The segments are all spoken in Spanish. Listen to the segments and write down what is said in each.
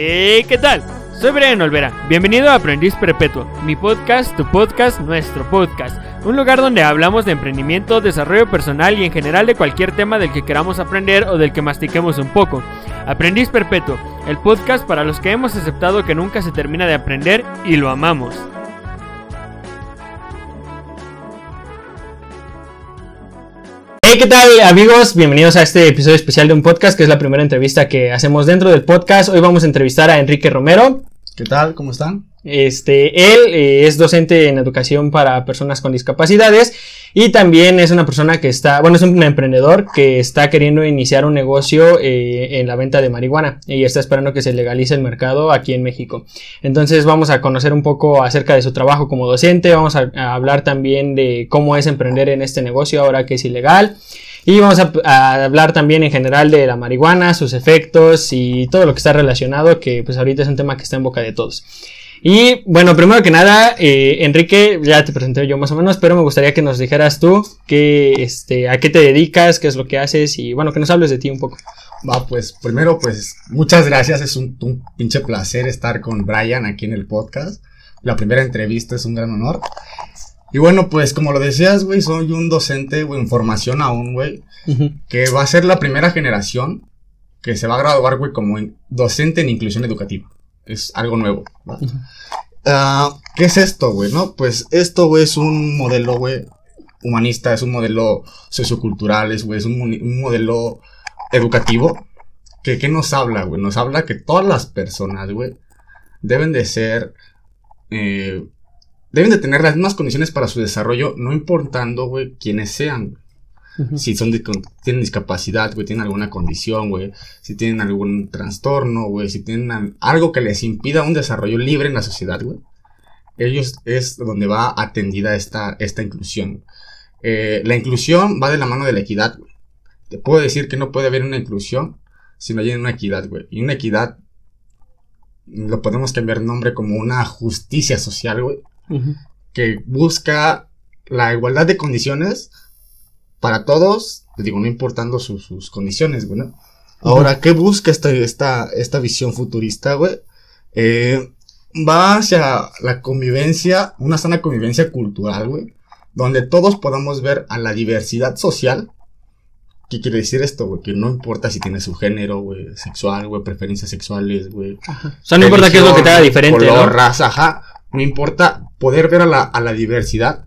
Hey, ¿qué tal? Soy Brian Olvera. Bienvenido a Aprendiz Perpetuo, mi podcast, tu podcast, nuestro podcast. Un lugar donde hablamos de emprendimiento, desarrollo personal y en general de cualquier tema del que queramos aprender o del que mastiquemos un poco. Aprendiz Perpetuo, el podcast para los que hemos aceptado que nunca se termina de aprender y lo amamos. Hey, ¿qué tal amigos? Bienvenidos a este episodio especial de un podcast, que es la primera entrevista que hacemos dentro del podcast. Hoy vamos a entrevistar a Enrique Romero. ¿Qué tal? ¿Cómo están? Este, él eh, es docente en educación para personas con discapacidades y también es una persona que está, bueno, es un emprendedor que está queriendo iniciar un negocio eh, en la venta de marihuana y está esperando que se legalice el mercado aquí en México. Entonces vamos a conocer un poco acerca de su trabajo como docente, vamos a, hablar también de cómo es emprender en este negocio ahora que es ilegal. Y vamos a, a, hablar también en general de la marihuana, sus efectos y todo lo que está relacionado, que pues ahorita es un tema que está en boca de todos. Y bueno, primero que nada, eh, Enrique, ya te presenté yo más o menos, pero me gustaría que nos dijeras tú que, este, a qué te dedicas, qué es lo que haces y bueno, que nos hables de ti un poco. Va, pues primero, pues muchas gracias, es un, un pinche placer estar con Brian aquí en el podcast. La primera entrevista es un gran honor. Y bueno, pues como lo decías, güey, soy un docente, güey, en formación aún, güey, uh -huh. que va a ser la primera generación que se va a graduar, güey, como en docente en inclusión educativa es algo nuevo. Uh, ¿Qué es esto, güey? No, pues esto, güey, es un modelo, güey, humanista, es un modelo sociocultural, es, güey, es un, un, modelo educativo. Que, ¿Qué nos habla, güey? Nos habla que todas las personas, güey, deben de ser, eh, deben de tener las mismas condiciones para su desarrollo, no importando, güey, quiénes sean. Uh -huh. Si son tienen discapacidad, güey, tienen alguna condición, güey, si tienen algún trastorno, güey, si tienen algo que les impida un desarrollo libre en la sociedad, güey. Ellos es donde va atendida esta, esta inclusión. Eh, la inclusión va de la mano de la equidad, güey. Te puedo decir que no puede haber una inclusión si no hay una equidad, güey. Y una equidad lo podemos cambiar nombre como una justicia social, güey. Uh -huh. Que busca la igualdad de condiciones para todos, digo, no importando sus, sus condiciones, güey, ¿no? Ahora, uh -huh. ¿qué busca esta, esta, esta visión futurista, güey? Eh, va hacia la convivencia, una sana convivencia cultural, güey, donde todos podamos ver a la diversidad social. ¿Qué quiere decir esto, güey? Que no importa si tienes su género, güey, sexual, güey, preferencias sexuales, güey. O sea, no importa qué es lo que te haga diferente, color, ¿no? raza, ajá. No importa poder ver a la, a la diversidad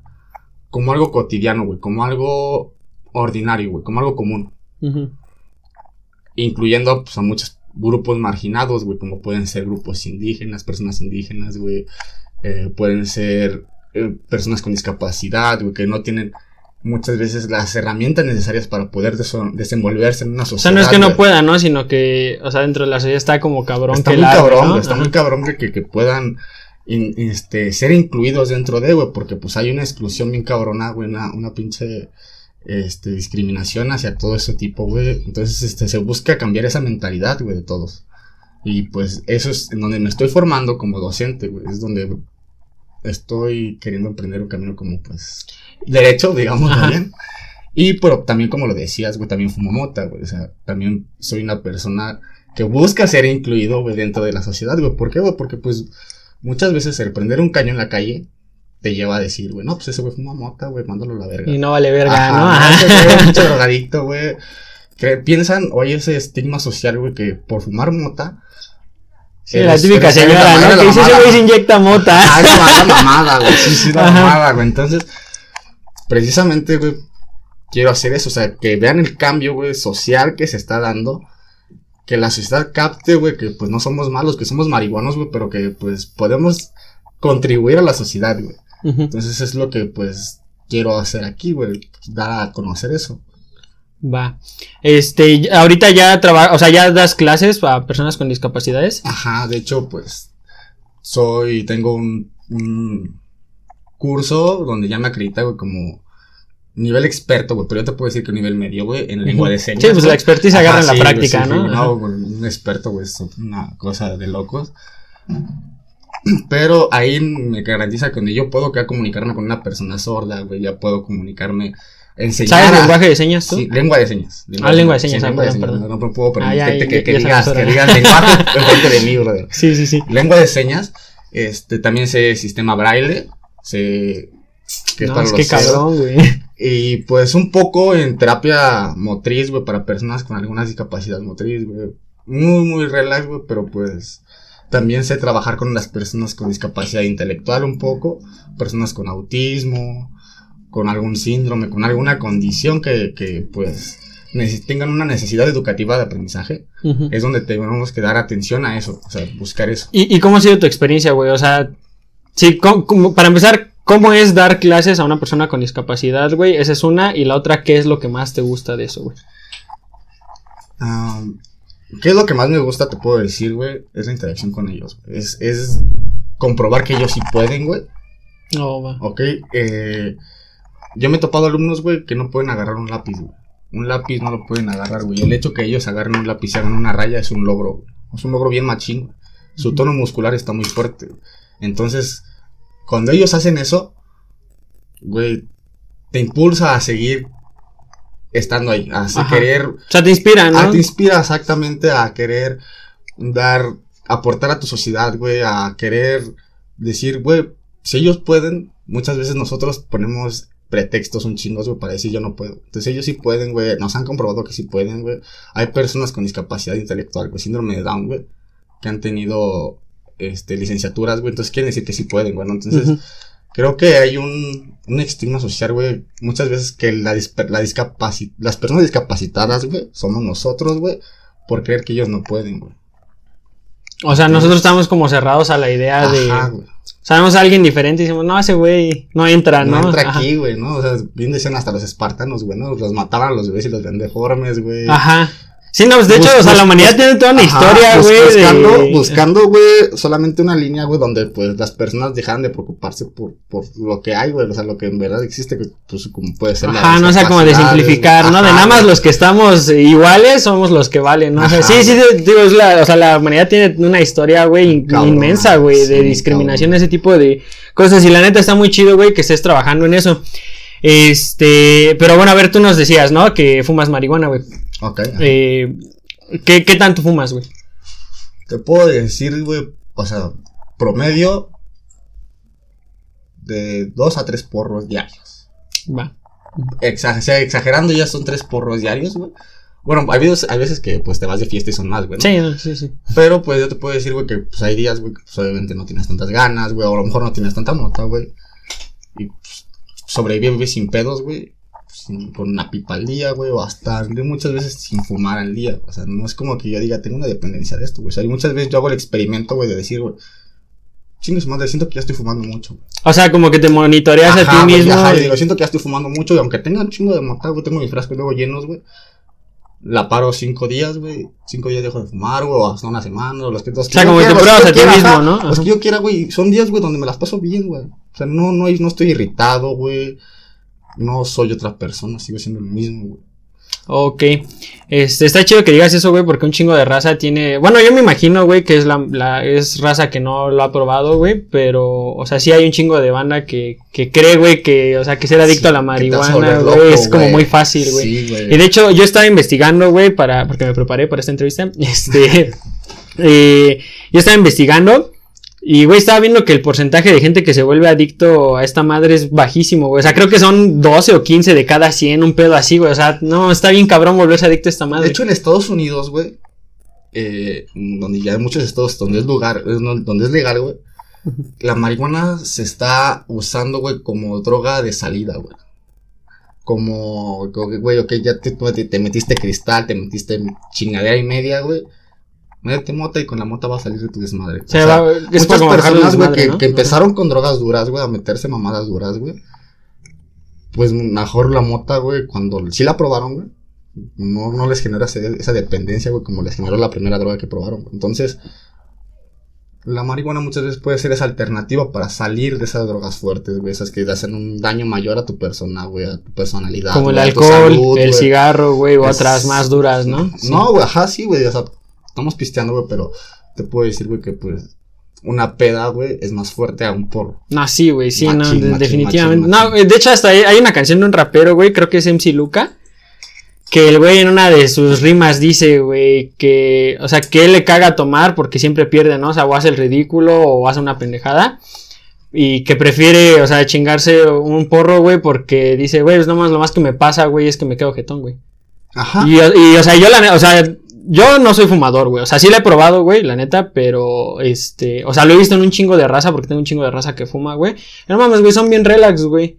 como algo cotidiano, güey, como algo ordinario, güey, como algo común. Uh -huh. Incluyendo pues, a muchos grupos marginados, güey, como pueden ser grupos indígenas, personas indígenas, güey, eh, pueden ser eh, personas con discapacidad, güey, que no tienen muchas veces las herramientas necesarias para poder desenvolverse en una sociedad. O sea, no es que no puedan, ¿no? Sino que, o sea, dentro de la sociedad está como cabrón. Está que muy cabrón, ¿no? está Ajá. muy cabrón que, que, que puedan in, este, ser incluidos dentro de, güey, porque pues hay una exclusión bien cabrona, güey, una, una pinche este, discriminación hacia todo ese tipo, güey. Entonces, este, se busca cambiar esa mentalidad, güey, de todos. Y pues eso es en donde me estoy formando como docente, güey. Es donde estoy queriendo emprender un camino como, pues, derecho, digamos, también. Y pero también como lo decías, güey, también fumo mota, güey. O sea, también soy una persona que busca ser incluido, güey, dentro de la sociedad, güey. ¿Por qué, güey? Porque, pues, muchas veces el prender un caño en la calle te lleva a decir, güey, no, pues ese güey fuma mota, güey, mándalo a la verga. Y no vale verga, Ajá, ¿no? Ajá. Ese güey es drogadicto, güey. Que piensan, o hay ese estigma social, güey, que por fumar mota. Sí, la típica señora, ¿no? Que dice, ese güey se inyecta mota. Ah, la mamada, güey. Sí, sí, la mamada, güey. Entonces, precisamente, güey, quiero hacer eso. O sea, que vean el cambio, güey, social que se está dando. Que la sociedad capte, güey, que pues no somos malos, que somos marihuanos, güey, pero que pues podemos contribuir a la sociedad, güey. Uh -huh. Entonces es lo que pues quiero hacer aquí, güey, dar a conocer eso. Va. Este, ahorita ya trabajas, o sea, ya das clases a personas con discapacidades. Ajá, de hecho, pues soy, tengo un, un curso donde ya me acredita, güey, como nivel experto, güey, pero yo te puedo decir que nivel medio, güey, en lengua de señas. Sí, pues la expertise agarra en la sí, práctica, sí, ¿no? no, un experto, güey, es una cosa de locos. Pero ahí me garantiza que donde yo puedo ya comunicarme con una persona sorda, güey, ya puedo comunicarme enseñar. ¿Sabes a- lenguaje de señas tú? Sí, lengua de señas. Ah, lengua de señas, Sí, ah, lengua de perdón, señas. perdón. No, no puedo Ah, ya, permitirte ya, que, que ya digas, que digas lenguaje enfrente de mí, brother. Sí, sí, sí. Lengua de señas, este, también sé sistema braille, sé que es No, es los que cabrón, güey. Y pues un poco en terapia motriz, güey, para personas con alguna discapacidad motriz, güey. Muy, muy relax, güey, pero pues también sé trabajar con las personas con discapacidad intelectual un poco, personas con autismo, con algún síndrome, con alguna condición que, que pues tengan una necesidad educativa de aprendizaje. Es donde tenemos que dar atención a eso, o sea, buscar eso. ¿Y, ¿Y cómo ha sido tu experiencia, güey? O sea, sí, ¿cómo- cómo- para empezar, ¿cómo es dar clases a una persona con discapacidad, güey? Esa es una. Y la otra, ¿qué es lo que más te gusta de eso, güey? Ah, ¿Qué es lo que más me gusta, te puedo decir, güey? Es la interacción con ellos. Es, es comprobar que ellos sí pueden, güey. No, va. Ok, eh, yo me he topado alumnos, güey, que no pueden agarrar un lápiz, güey. Un lápiz no lo pueden agarrar, güey. El hecho que ellos agarren un lápiz y hagan una raya es un logro, güey. Es un logro bien machín, güey. Su tono muscular está muy fuerte, güey. Entonces, cuando ellos hacen eso, güey, te impulsa a seguir estando ahí, a Ajá. querer O sea, te inspira, ¿no? Ah, te inspira exactamente a querer dar, aportar a tu sociedad, güey, a querer decir, güey, si ellos pueden, muchas veces nosotros ponemos pretextos un chingos, güey, para decir yo no puedo. Entonces ellos sí pueden, güey, nos han comprobado que sí pueden, güey. Hay personas con discapacidad intelectual, güey, síndrome de Down, güey, que han tenido, este, licenciaturas, güey, entonces quieren decir que sí pueden, güey, ¿no? Entonces. Creo que hay un, un estigma social, güey. Muchas veces que la, la discapaci- las personas discapacitadas, güey, somos nosotros, güey, por creer que ellos no pueden, güey. O sea, nosotros estamos como cerrados a la idea de. Ajá, güey. Sabemos a alguien diferente y decimos, no, ese güey no entra, ¿no? No entra Ajá. aquí, güey, ¿no? O sea, bien decían hasta los espartanos, güey, ¿no? Los mataban a los bebés y los ven deformes, güey. Ajá. Sí, no, pues, de hecho, Bus- o sea, la humanidad bus- tiene toda una Ajá, historia, güey. Buscando, de- buscando, güey, solamente una línea, güey, donde, pues, las personas dejaran de preocuparse por, por lo que hay, güey. O sea, lo que en verdad existe, que, pues, como puede ser la Ajá, no o sea, como de simplificar, ¿no? De nada más los que estamos iguales somos los que valen, ¿no? O sea, Ajá, sí, sí, digo, es la, o sea, la humanidad tiene una historia, güey, inmensa, güey, de discriminación, cabrón. ese tipo de cosas. Y la neta está muy chido, güey, que estés trabajando en eso. Este, pero bueno, a ver, tú nos decías, ¿no? Que fumas marihuana, güey. Ok. Eh, ¿qué, ¿Qué tanto fumas, güey? Te puedo decir, güey, o sea, promedio de dos a tres porros diarios. Va. Exa- o sea, exagerando ya son tres porros diarios, güey. Bueno, hay veces, hay veces que pues te vas de fiesta y son más, güey. ¿no? Sí, sí, sí. Pero pues yo te puedo decir, güey, que pues hay días, güey, que pues obviamente no tienes tantas ganas, güey, o a lo mejor no tienes tanta mota, güey. Y pues, sobrevives sin pedos, güey. Con una pipa al día, güey, o hasta muchas veces sin fumar al día. O sea, no es como que yo diga, tengo una dependencia de esto, güey. O sea, y muchas veces yo hago el experimento, güey, de decir, güey, chingue su madre, siento que ya estoy fumando mucho. güey". O sea, como que te monitoreas a ti güey, mismo. ajá, y y- digo, siento que ya estoy fumando mucho, y aunque tenga un chingo de mota, güey, tengo mis frascos luego llenos, güey. La paro cinco días, güey. Cinco días dejo de fumar, güey, o hasta una semana, o los que, los que sea, como que te pruebas a ti mismo, ajá, ¿no? Los que yo quiera, güey. Son días, güey, donde me las paso bien, güey. O sea, no, no, no estoy irritado, güey. No soy otra persona, sigo siendo el mismo, güey. Ok. Este, está chido que digas eso, güey, porque un chingo de raza tiene. Bueno, yo me imagino, güey, que es la, la- es raza que no lo ha probado, güey. Pero, o sea, sí hay un chingo de banda que, que cree, güey, que, o sea, que ser adicto a la marihuana, volver güey, loco, es como muy fácil, güey. Sí, Y de hecho, yo estaba investigando, güey, para, porque me preparé para esta entrevista. Este, eh, yo estaba investigando. Y, güey, estaba viendo que el porcentaje de gente que se vuelve adicto a esta madre es bajísimo, güey. O sea, creo que son 12 o 15 de cada 100, un pedo así, güey. O sea, no, está bien cabrón volverse adicto a esta madre. De hecho, en Estados Unidos, güey, eh, donde ya hay muchos estados donde es lugar, no- donde es legal, güey, la marihuana se está usando, güey, como droga de salida, güey. Como, güey, ok, ya te metiste cristal, te metiste chingadera y media, güey. Métete mota y con la mota va a salir de tu desmadre. O sea, va- es muchas personas, güey, que, ¿no? que empezaron con drogas duras, güey, a meterse mamadas duras, güey. Pues mejor la mota, güey, cuando sí la probaron, güey. No, no les genera ese- esa dependencia, güey, como les generó la primera droga que probaron. güey. Entonces, la marihuana muchas veces puede ser esa alternativa para salir de esas drogas fuertes, güey, esas que hacen un daño mayor a tu persona, güey, a tu personalidad. Como el güey, alcohol, salud, el güey. cigarro, güey, o Es- otras más duras, ¿no? Sí. No, güey, ajá, sí, güey. O sea, estamos pisteando, güey, pero te puedo decir, güey, que pues una peda, güey, es más fuerte a un porro. No, sí, güey, sí, Machín, no, machín, definitivamente. machín, No, de hecho, hasta hay, hay una canción de un rapero, güey, creo que es MC Luca. Que el güey en una de sus rimas dice, güey, que, o sea, que él le caga tomar porque siempre pierde, ¿no? O sea, o hace el ridículo o hace una pendejada. Y que prefiere, o sea, chingarse un porro, güey, porque dice, güey, es nomás lo más que me pasa, güey, es que me quedo jetón, güey. Ajá. Y, y, o sea, yo la o sea, yo no soy fumador, güey. O sea, sí la he probado, güey, la neta, pero este, o sea, lo he visto en un chingo de raza porque tengo un chingo de raza que fuma, güey. No mames, güey, son bien relax, güey.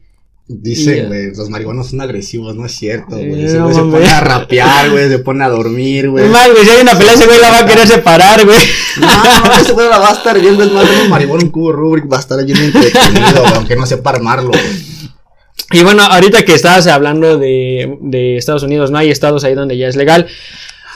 Dice, Y- güey, los marihuanos son agresivos, no es cierto, güey. No se pone a rapear, güey, se pone a dormir, güey. Es más, güey, si hay una pelea, ese güey la va a querer separar, güey. No, no, ese güey la va a estar viendo, es más, un marihuana, un cubo Rubrik va a estar bien entretenido, güey, aunque no sepa armarlo, güey. Y bueno, ahorita que estabas hablando de, de Estados Unidos, no hay estados ahí donde ya es legal.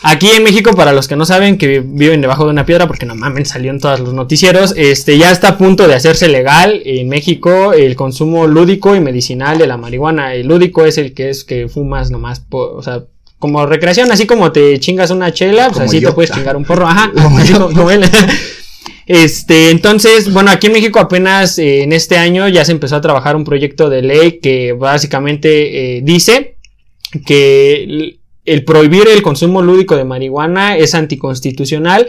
Aquí en México, para los que no saben, que viven debajo de una piedra, porque no mames, salió en todos los noticieros, este ya está a punto de hacerse legal en México el consumo lúdico y medicinal de la marihuana. El lúdico es el que es que fumas nomás, o sea, como recreación, así como te chingas una chela, pues Como así yo. te puedes chingar un porro, ajá, Como así yo. como- como él. Este, entonces, bueno, aquí en México apenas eh, en este año ya se empezó a trabajar un proyecto de ley que básicamente eh, dice que el, prohibir el consumo lúdico de marihuana es anticonstitucional.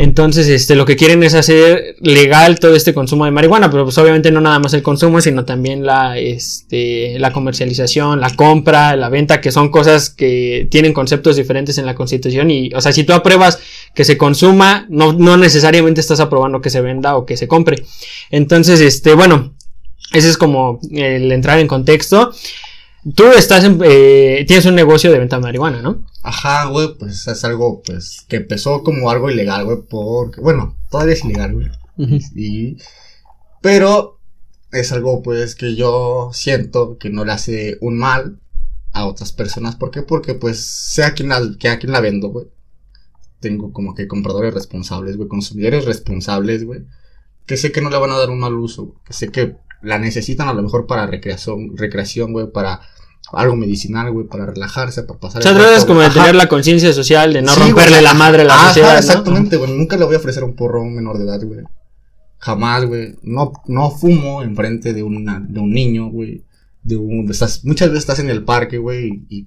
Entonces, este, lo que quieren es hacer legal todo este consumo de marihuana, pero pues obviamente no nada más el consumo, sino también la, este, la comercialización, la compra, la venta, que son cosas que tienen conceptos diferentes en la Constitución y, o sea, si tú apruebas que se consuma, no, no necesariamente estás aprobando que se venda o que se compre. Entonces, este, bueno, ese es como el entrar en contexto. Tú estás en, eh, tienes un negocio de venta de marihuana, ¿no? Ajá, güey, pues es algo, pues, que empezó como algo ilegal, güey, porque, bueno, todavía es ilegal, güey. Y, pero es algo, pues, que yo siento que no le hace un mal a otras personas. ¿Por qué? Porque, pues, sé a quién la, que a quién la vendo, güey. Tengo como que compradores responsables, güey, consumidores responsables, güey. Que sé que no le van a dar un mal uso, güey, Que sé que la necesitan a lo mejor para recreación, recreación, güey, para algo medicinal, güey, para relajarse, para pasar O sea, tratas como de tener la conciencia social, de no Sí, romperle la madre a la ajá, sociedad. exactamente, güey. Nunca le voy a ofrecer un porro a un menor de edad, güey. Jamás, güey. No, no fumo enfrente de, una, de un niño, güey. De un, estás, muchas veces estás en el parque, güey, y, y,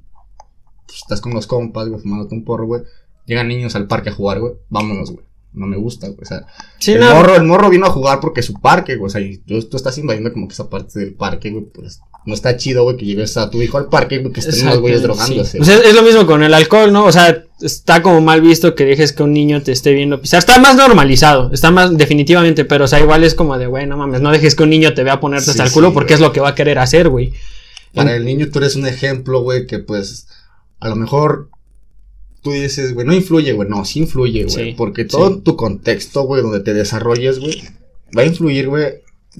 pues, estás con los compas, güey, fumándote un porro, güey. Llegan niños al parque a jugar, güey. Vámonos, güey. No me gusta, güey. O sea, Sí, el, no, morro, el morro vino a jugar porque es su parque, güey. O sea, y tú, tú estás invadiendo como que esa parte del parque, güey. Pues no está chido, güey, que lleves a tu hijo al parque, güey, que estén unos güeyes drogándose. sí. O sea, es lo mismo con el alcohol, ¿no? O sea, está como mal visto que dejes que un niño te esté viendo pisar. Está más normalizado, está más definitivamente, pero o sea, igual es como de, güey, no mames, no dejes que un niño te vea ponerte Sí, hasta el culo porque güey. es lo que va a querer hacer, güey. Para el niño tú eres un ejemplo, güey, que pues a lo mejor tú dices, güey, no influye, güey, no, sí influye, güey, Sí, porque todo sí. tu contexto, güey, donde te desarrolles, güey, va a influir, güey,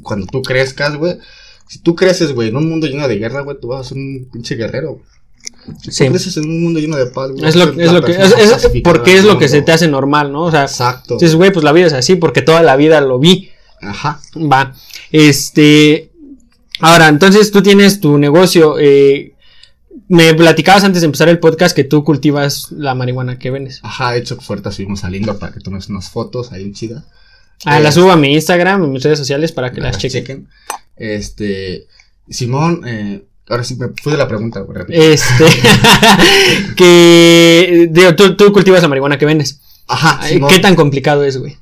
cuando tú crezcas, güey. Si tú creces, güey, en un mundo lleno de guerra, güey, tú vas a ser un pinche guerrero, güey. Si Sí. creces en un mundo lleno de paz, güey, Es lo, es lo que, es, es- porque es lo que se te hace normal, ¿no? O sea, Exacto. dices, güey, pues la vida es así porque toda la vida lo vi. Ajá. Va. Este. Ahora, entonces tú tienes tu negocio. eh, me platicabas antes de empezar el podcast que tú cultivas la marihuana que vendes. Ajá, de hecho, ahorita subimos al indoor para que tomes unas fotos ahí chidas. Ah, Eh, las subo a mi Instagram, a mis redes sociales para que las chequen. Este, Simón, eh, ahora sí me fui de la pregunta, güey. rápido. Este. que. digo, tú, tú cultivas la marihuana que vendes. Ajá, Simón. ¿Qué tan complicado es, güey?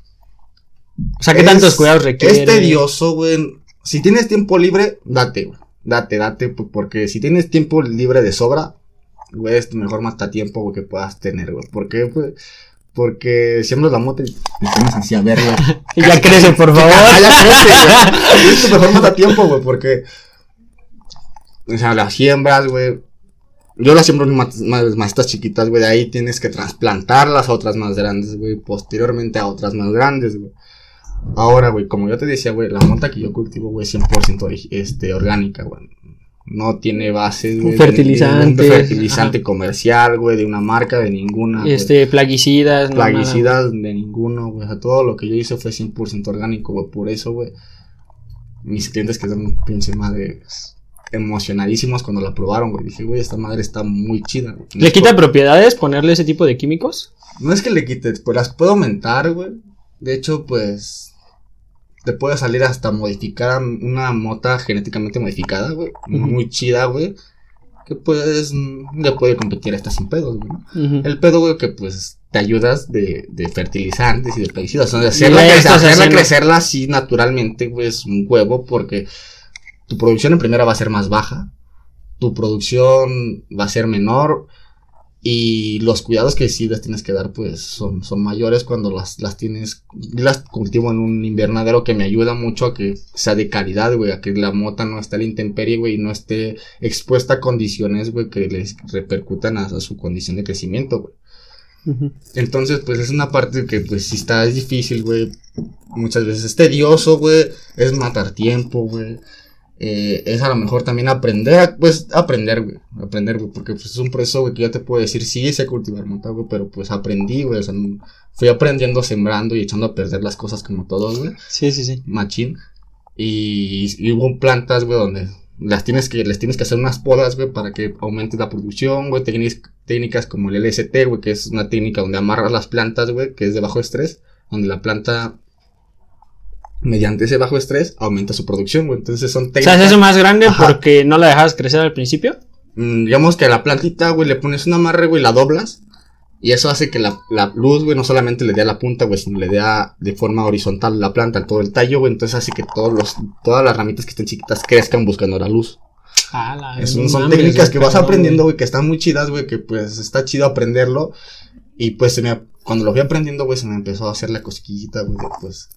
O sea, ¿qué Es- tantos cuidados requiere? Es tedioso, güey. Si tienes tiempo libre, date, güey. Date, date, pu- porque si tienes tiempo libre de sobra, güey, es tu mejor matatiempo güey, que puedas tener, güey. ¿Por qué, güey? Porque siembras la moto y te pones así a ver, güey. Ya crece, por favor. Ah, ya crece, güey. Es tu mejor matatiempo, güey, porque. O sea, las siembras, güey. Yo las siembro en mat- ma- macetas chiquitas, güey. De ahí tienes que trasplantarlas a otras más grandes, güey. Posteriormente a otras más grandes, güey. Ahora, güey, como yo te decía, güey, la monta que yo cultivo, güey, 100% ori- este, orgánica, güey. No tiene bases, güey. un fertilizante comercial, güey, de una marca, de ninguna. Este, plaguicidas, no, nada. plaguicidas de ninguno, güey. O sea, todo lo que yo hice fue 100% orgánico, güey. Por eso, güey. Mis clientes quedaron pinche madre emocionadísimos cuando la probaron, güey. Dije, güey, esta madre está muy chida, güey. ¿Le es quita por- propiedades ponerle ese tipo de químicos? No es que le quite, pues las puedo aumentar, güey. De hecho, pues. Te puede salir hasta modificar una mota genéticamente modificada, güey. Muy chida, güey. Que pues le puede competir hasta sin pedos, güey. El pedo, güey, que pues te ayudas de, de fertilizantes y de plaguicidas. O sea, hacerla, hacerla crecerla así naturalmente, güey, es un huevo porque tu producción en primera va a ser más baja. Tu producción va a ser menor y los cuidados que sí les tienes que dar, pues, son, son mayores cuando las, las tienes. las cultivo en un invernadero que me ayuda mucho a que sea de calidad, güey. A que la mota no esté a la intemperie, güey. Y no esté expuesta a condiciones, güey, que les repercutan a, su condición de crecimiento, güey. Entonces, pues es una parte que, pues, si está, es difícil, güey. Muchas veces es tedioso, güey. Es matar tiempo, güey. Eh, es a lo mejor también aprender, pues aprender, güey, aprender, güey, porque pues es un proceso, güey, que yo te puedo decir, sí sé cultivar mota, güey, pero pues aprendí, güey, o sea, fui aprendiendo sembrando y echando a perder las cosas como todos, güey. Sí, sí, sí. Machín. Y, hubo plantas, güey, donde las tienes que, les tienes que hacer unas podas, güey, para que aumente la producción, güey, técnicas como el LST, güey, que es una técnica donde amarras las plantas, güey, que es de bajo estrés, donde la planta mediante ese bajo estrés aumenta su producción, güey. Entonces son técnicas. ¿Se hace más grande porque no la dejabas crecer al principio? Mm, digamos que a la plantita, güey, le pones una amarre, güey, la doblas. Y eso hace que la, luz, güey, no solamente le dé a la punta, güey, sino le dé de forma horizontal la planta, todo el tallo, güey. Entonces hace que todos los, todas las ramitas que estén chiquitas crezcan buscando la luz. Ah, la son técnicas que vas aprendiendo, güey, que están muy chidas, güey, que pues está chido aprenderlo. Y pues se me, cuando lo fui aprendiendo, güey, se me empezó a hacer la cosquillita, güey, pues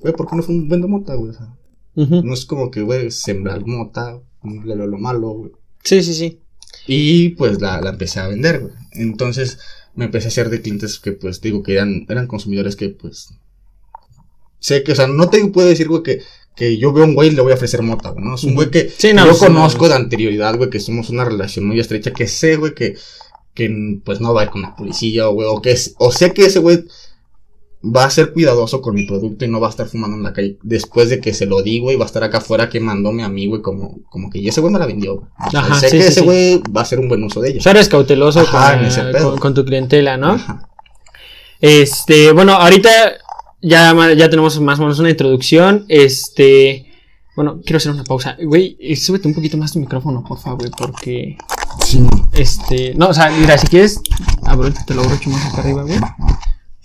güey, ¿por qué no fue un vendo mota, güey? O sea, no es como que, güey, sembrar mota, lo, lo malo, güey. Sí, sí, sí. Y pues la, la empecé a vender, güey. Entonces me empecé a hacer de clientes que, pues, digo, que eran, eran consumidores que, pues, sé que, o sea, no te puedo decir, güey, que, que yo veo a un güey y le voy a ofrecer mota, güey, ¿no? Es un güey que yo conozco de anterioridad, güey, que somos una relación muy estrecha, que sé, güey, que, que, pues, no va a ir con la policía, güey, o que, o sé que ese güey va a ser cuidadoso con mi producto y no va a estar fumando en la calle después de que se lo digo y va a estar acá afuera quemándome a mí, güey, como, como que y ese güey me la vendió. Ajá, sé que ese güey va a hacer un buen uso de ella. O sea, eres cauteloso con, tu clientela, ¿no? Este, bueno, ahorita ya, ya tenemos más o menos una introducción. Este, bueno, quiero hacer una pausa. Güey, súbete un poquito más tu micrófono, por favor, güey, porque... Sí. Este, no, o sea, mira, si quieres, te lo abrocho más acá arriba, güey.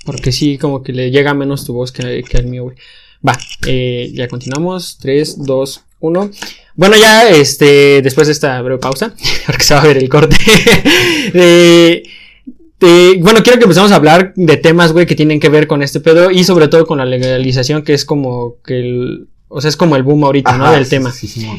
Porque sí, como que le llega menos tu voz que, que al mío, güey. Va, eh, ya continuamos. 3, 2, 1. Bueno, ya este, después de esta breve pausa, porque se va a ver el corte. eh, bueno, quiero que empecemos a hablar de temas, güey, que tienen que ver con este pedo y sobre todo con la legalización, que es como que el, o sea, es como el boom ahorita, ¿no? Del tema.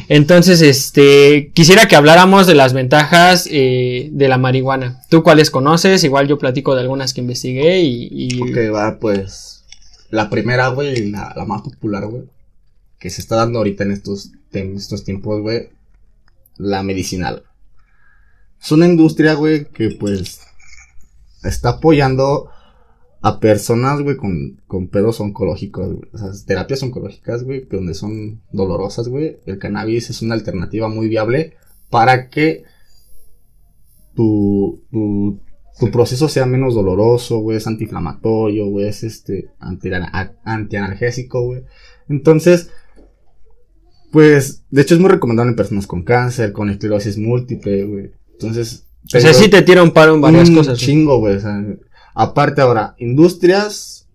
Entonces, este, quisiera que habláramos de las ventajas eh, de la marihuana. ¿Tú cuáles conoces? Igual yo platico de algunas que investigué y... y... Ok, va, pues, la primera, güey, la, la más popular, güey, que se está dando ahorita en estos, en estos tiempos, güey, la medicinal. Es una industria, güey, que pues está apoyando a personas, güey, con, con pedos oncológicos, güey. O sea, terapias oncológicas, güey, donde son dolorosas, güey. El cannabis es una alternativa muy viable para que tu, tu, tu proceso sea menos doloroso, güey. Es antiinflamatorio, güey. Es este, anti, antianalgésico, güey. Entonces, pues, de hecho es muy recomendable en personas con cáncer, con esclerosis múltiple, güey. Entonces... O sea, sí te tira un paro en varias cosas. chingo, güey. O sea, Aparte ahora, industrias,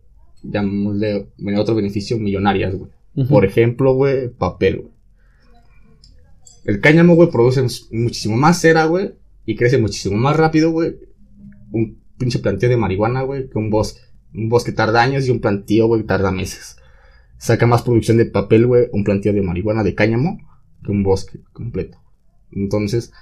llamémosle otro beneficio, millonarias, güey. Por ejemplo, güey, papel, güey. El cáñamo, güey, produce muchísimo más cera, güey, y crece muchísimo más rápido, güey. Un pinche planteo de marihuana, güey, que un bosque. Un bosque tarda años y un plantío, güey, tarda meses. Saca más producción de papel, güey, un planteo de marihuana de cáñamo que un bosque completo. Entonces,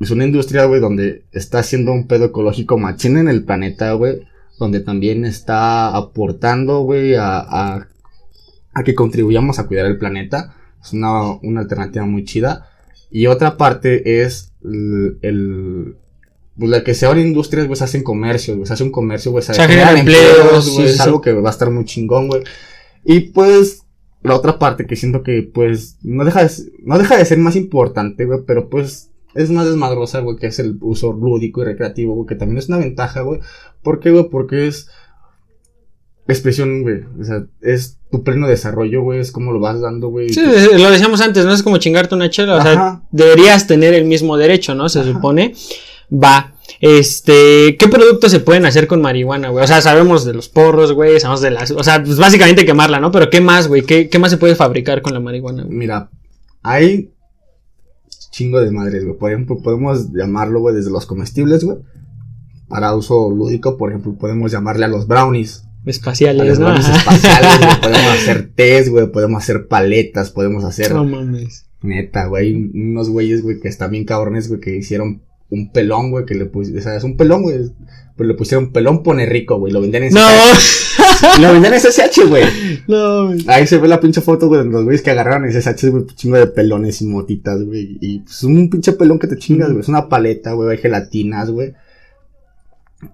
es una industria, güey, donde está haciendo un pedo ecológico machín en el planeta, güey. Donde también está aportando, güey, a, a, a, que contribuyamos a cuidar el planeta. Es una, una alternativa muy chida. Y otra parte es el, el pues la que se abren industrias, güey, se hacen comercios, se hace un comercio, güey, se, se generan empleos, güey, es algo que va a estar muy chingón, güey. Y pues, la otra parte que siento que, pues, no deja de, no deja de ser más importante, güey, pero pues, es más desmadrosa, güey, que es el uso lúdico y recreativo, güey, que también es una ventaja, güey. ¿Por qué, güey? Porque es expresión, güey. O sea, es tu pleno desarrollo, güey, es como lo vas dando, güey. Sí, lo decíamos antes, no es como chingarte una chela, o sea, deberías tener el mismo derecho, ¿no? Se supone. Va. Este, ¿qué productos se pueden hacer con marihuana, güey? O sea, sabemos de los porros, güey, sabemos de las, o sea, pues básicamente quemarla, ¿no? Pero ¿qué más, güey? ¿Qué, qué más se puede fabricar con la marihuana, güey? Mira, hay chingo de madres, güey. Por ejemplo, podemos llamarlo, güey, desde los comestibles, güey. Para uso lúdico, por ejemplo, podemos llamarle a los brownies. A los Espaciales, ¿no? brownies espaciales, güey. Podemos hacer test, güey. Podemos hacer paletas, podemos hacer... No mames. Neta, güey. Unos güeyes, güey, que están bien cabrones, güey, que hicieron un pelón, güey, que le pusieron... O sea, es un pelón, güey. Pero le pusieron pelón pone rico, güey. Lo vendían en No, SSH. Lo vendían en SSH, güey. no, güey. Ahí se ve la pinche foto, güey, de los güeyes que agarraron ese SH, güey, chingo de pelones y motitas, güey. Y pues un pinche pelón que te chingas, güey. Es una paleta, güey, hay gelatinas, güey.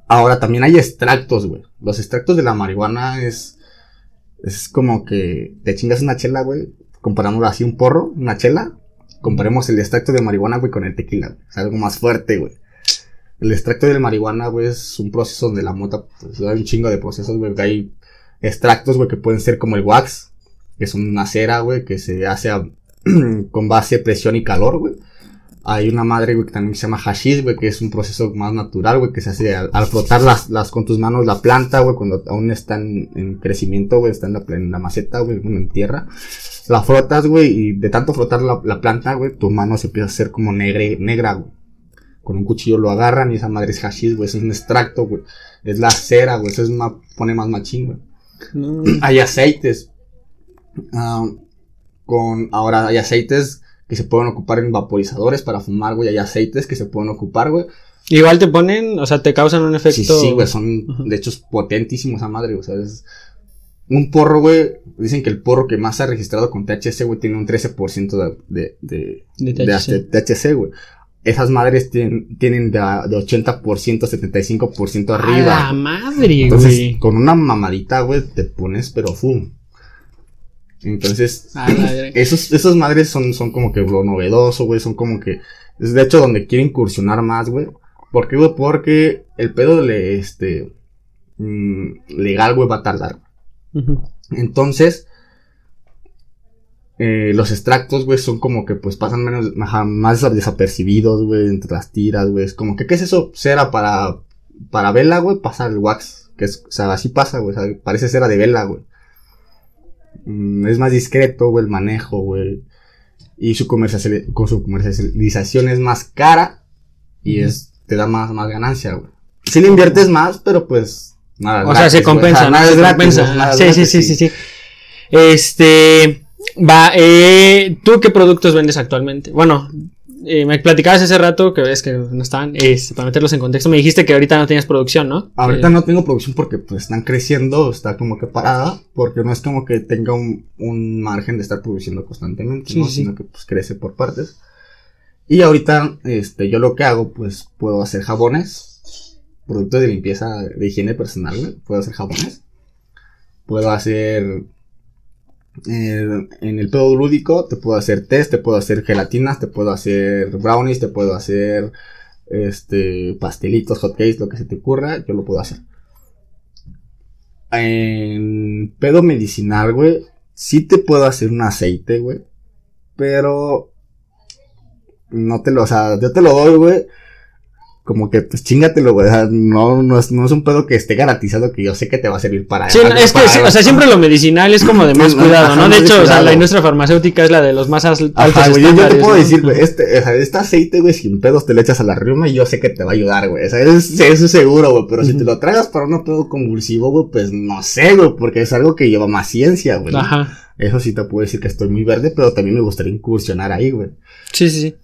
Ahora también hay extractos, güey. Los extractos de la marihuana es. Es como que te chingas una chela, güey. Comparamos así un porro, una chela. Comparemos el extracto de marihuana, güey, con el tequila. Es algo más fuerte, güey. El extracto de marihuana, güey, es un proceso donde la mota, pues hay un chingo de procesos, güey. Hay extractos, güey, que pueden ser como el wax, que es una cera, güey, que se hace con base presión y calor, güey. Hay una madre, güey, que también se llama hashish, güey, que es un proceso más natural, güey, que se hace al, al frotar las, las con tus manos la planta, güey, cuando aún está en, en crecimiento, güey, está en la, en la maceta, güey, bueno, en tierra. La frotas, güey, y de tanto frotar la, la planta, güey, tu mano se empieza a hacer como negre, negra, güey. Con un cuchillo lo agarran y esa madre es hashish, güey, es un extracto, güey. Es la cera, güey, eso es más, pone más machín, güey. Hay aceites. ah, con, ahora hay aceites que se pueden ocupar en vaporizadores para fumar, güey. Hay aceites que se pueden ocupar, güey. Igual te ponen, o sea, te causan un Sí, efecto. sí, güey. Son, Ajá. de hecho, es potentísimo esa madre, güey. O sea, es un porro, güey. Dicen que el porro que más se ha registrado con THC, güey, tiene un 13% de, de, de, De de THC. Güey. Esas madres tienen, tienen de, de 80%, 75% A arriba. la madre, Entonces, güey. con una mamadita, güey, te pones, pero fum. Entonces, A la verga. esos, esas madres son, son como que lo novedoso, güey, son como que, es de hecho donde quiere incursionar más, güey. ¿Por qué, güey? Porque el pedo de, este, mm, legal, güey, va a tardar. Ujú. Entonces, eh, los extractos, güey, son como que pues pasan menos, ajá, más desapercibidos, güey, entre las tiras, güey. Es como que, ¿qué es eso? Cera para, para vela, güey, pasa el wax. Que es, o sea, así pasa, güey, o sea, parece cera de vela, güey. Mm, es más discreto, güey, el manejo, güey. Y su, comercialización con su comercialización es más cara y es, te da más, más ganancia, güey. Si le inviertes más, pero pues, nada. O sea, se gratis, compensa, O sea, ¿no? nada Se es gratis, compensa. nada Sí, sí, gratis, sí, sí, sí. Este, va, eh, ¿tú qué productos vendes actualmente? Bueno, eh, me platicabas hace rato que ves que no estaban, este, para meterlos en contexto, me dijiste que ahorita no tenías producción, ¿no? Ahorita Eh, no tengo producción porque pues están creciendo, está como que parada, porque no es como que tenga un, un margen de estar produciendo constantemente, Sí, ¿no? sí. Sino que pues crece por partes. Y ahorita, este, yo lo que hago, pues puedo hacer jabones, productos de limpieza, de higiene personal, puedo hacer jabones. Puedo hacer, eh, en el pedo lúdico, te puedo hacer test, te puedo hacer gelatinas, te puedo hacer brownies, te puedo hacer este, pastelitos, hotcakes, lo que se te ocurra, yo lo puedo hacer. En pedo medicinal, güey, sí te puedo hacer un aceite, güey, pero no te lo, o sea, yo te lo doy, güey. Como que, pues chingatelo, güey. no, no, es, no es un pedo que esté garantizado que yo sé que te va a servir para Sí, no, es que, sí, o sea, ¿no? siempre lo medicinal es como de más Ajá, cuidado, ¿no? De hecho, o sea, cuidado. la industria farmacéutica es la de los más altos Ajá, güey, yo, yo te puedo ¿no? decir, güey, este, o sea, este aceite, güey, sin pedos te lo echas a la riuma y yo sé que te va a ayudar, güey. O sea, es- eso es seguro, güey. Pero si Ujú. te lo tragas para un pedo convulsivo, güey, pues no sé, güey, porque es algo que lleva más ciencia, güey. ¿no? Ajá. Eso sí te puedo decir que estoy muy verde, pero también me gustaría incursionar ahí, güey. Sí, sí, sí.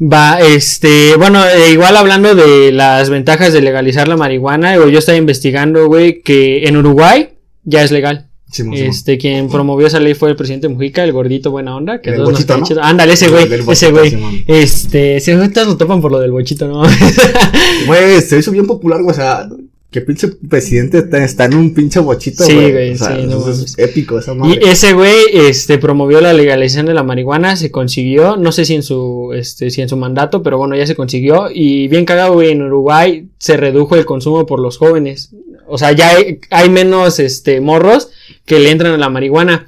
Va, este, bueno, eh, igual hablando de las ventajas de legalizar la marihuana, güey, yo estaba investigando, güey, que en Uruguay ya es legal. Simón. Este, quien promovió esa ley fue el presidente Mujica, el gordito buena onda, que El todos nos bochito, cae ¿no? Ándale, ese güey, Del ese güey. Este, si ahorita lo topan por lo del bochito, ¿no? Güey, se hizo bien popular, güey, o sea, que pinche presidente está, en un pinche bochito, Sí, güey. güey, o sea, sí, no es épico esa Y madre. ese güey, este, promovió la legalización de la marihuana, se consiguió, no sé si en su, este, si en su mandato, pero bueno, ya se consiguió, y bien cagado, güey, en Uruguay se redujo el consumo por los jóvenes, o sea, ya hay, hay menos, este, morros que le entran a la marihuana.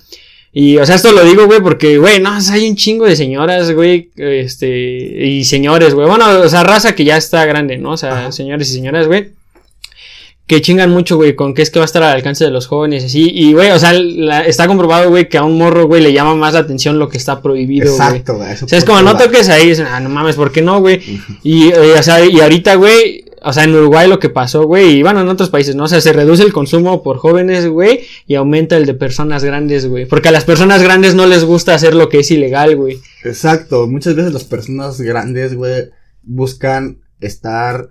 Y, o sea, esto lo digo, güey, porque, güey, no, hay un chingo de señoras, güey, este, y señores, güey. Bueno, o sea, raza que ya está grande, ¿no? O sea, señores y señoras, güey. Que chingan mucho, güey, con que es que va a estar al alcance de los jóvenes, así. Y, güey, o sea, está comprobado, güey, que a un morro, güey, le llama más la atención lo que está prohibido, güey. Exacto, güey. O sea, es como, no toques ahí, ah, no mames, ¿por qué no, güey? Y, eh, o sea, y ahorita, güey, o sea, en Uruguay lo que pasó, güey, y bueno, en otros países, ¿no? O sea, se reduce el consumo por jóvenes, güey, y aumenta el de personas grandes, güey. Porque a las personas grandes no les gusta hacer lo que es ilegal, güey. Exacto, muchas veces las personas grandes, güey, buscan estar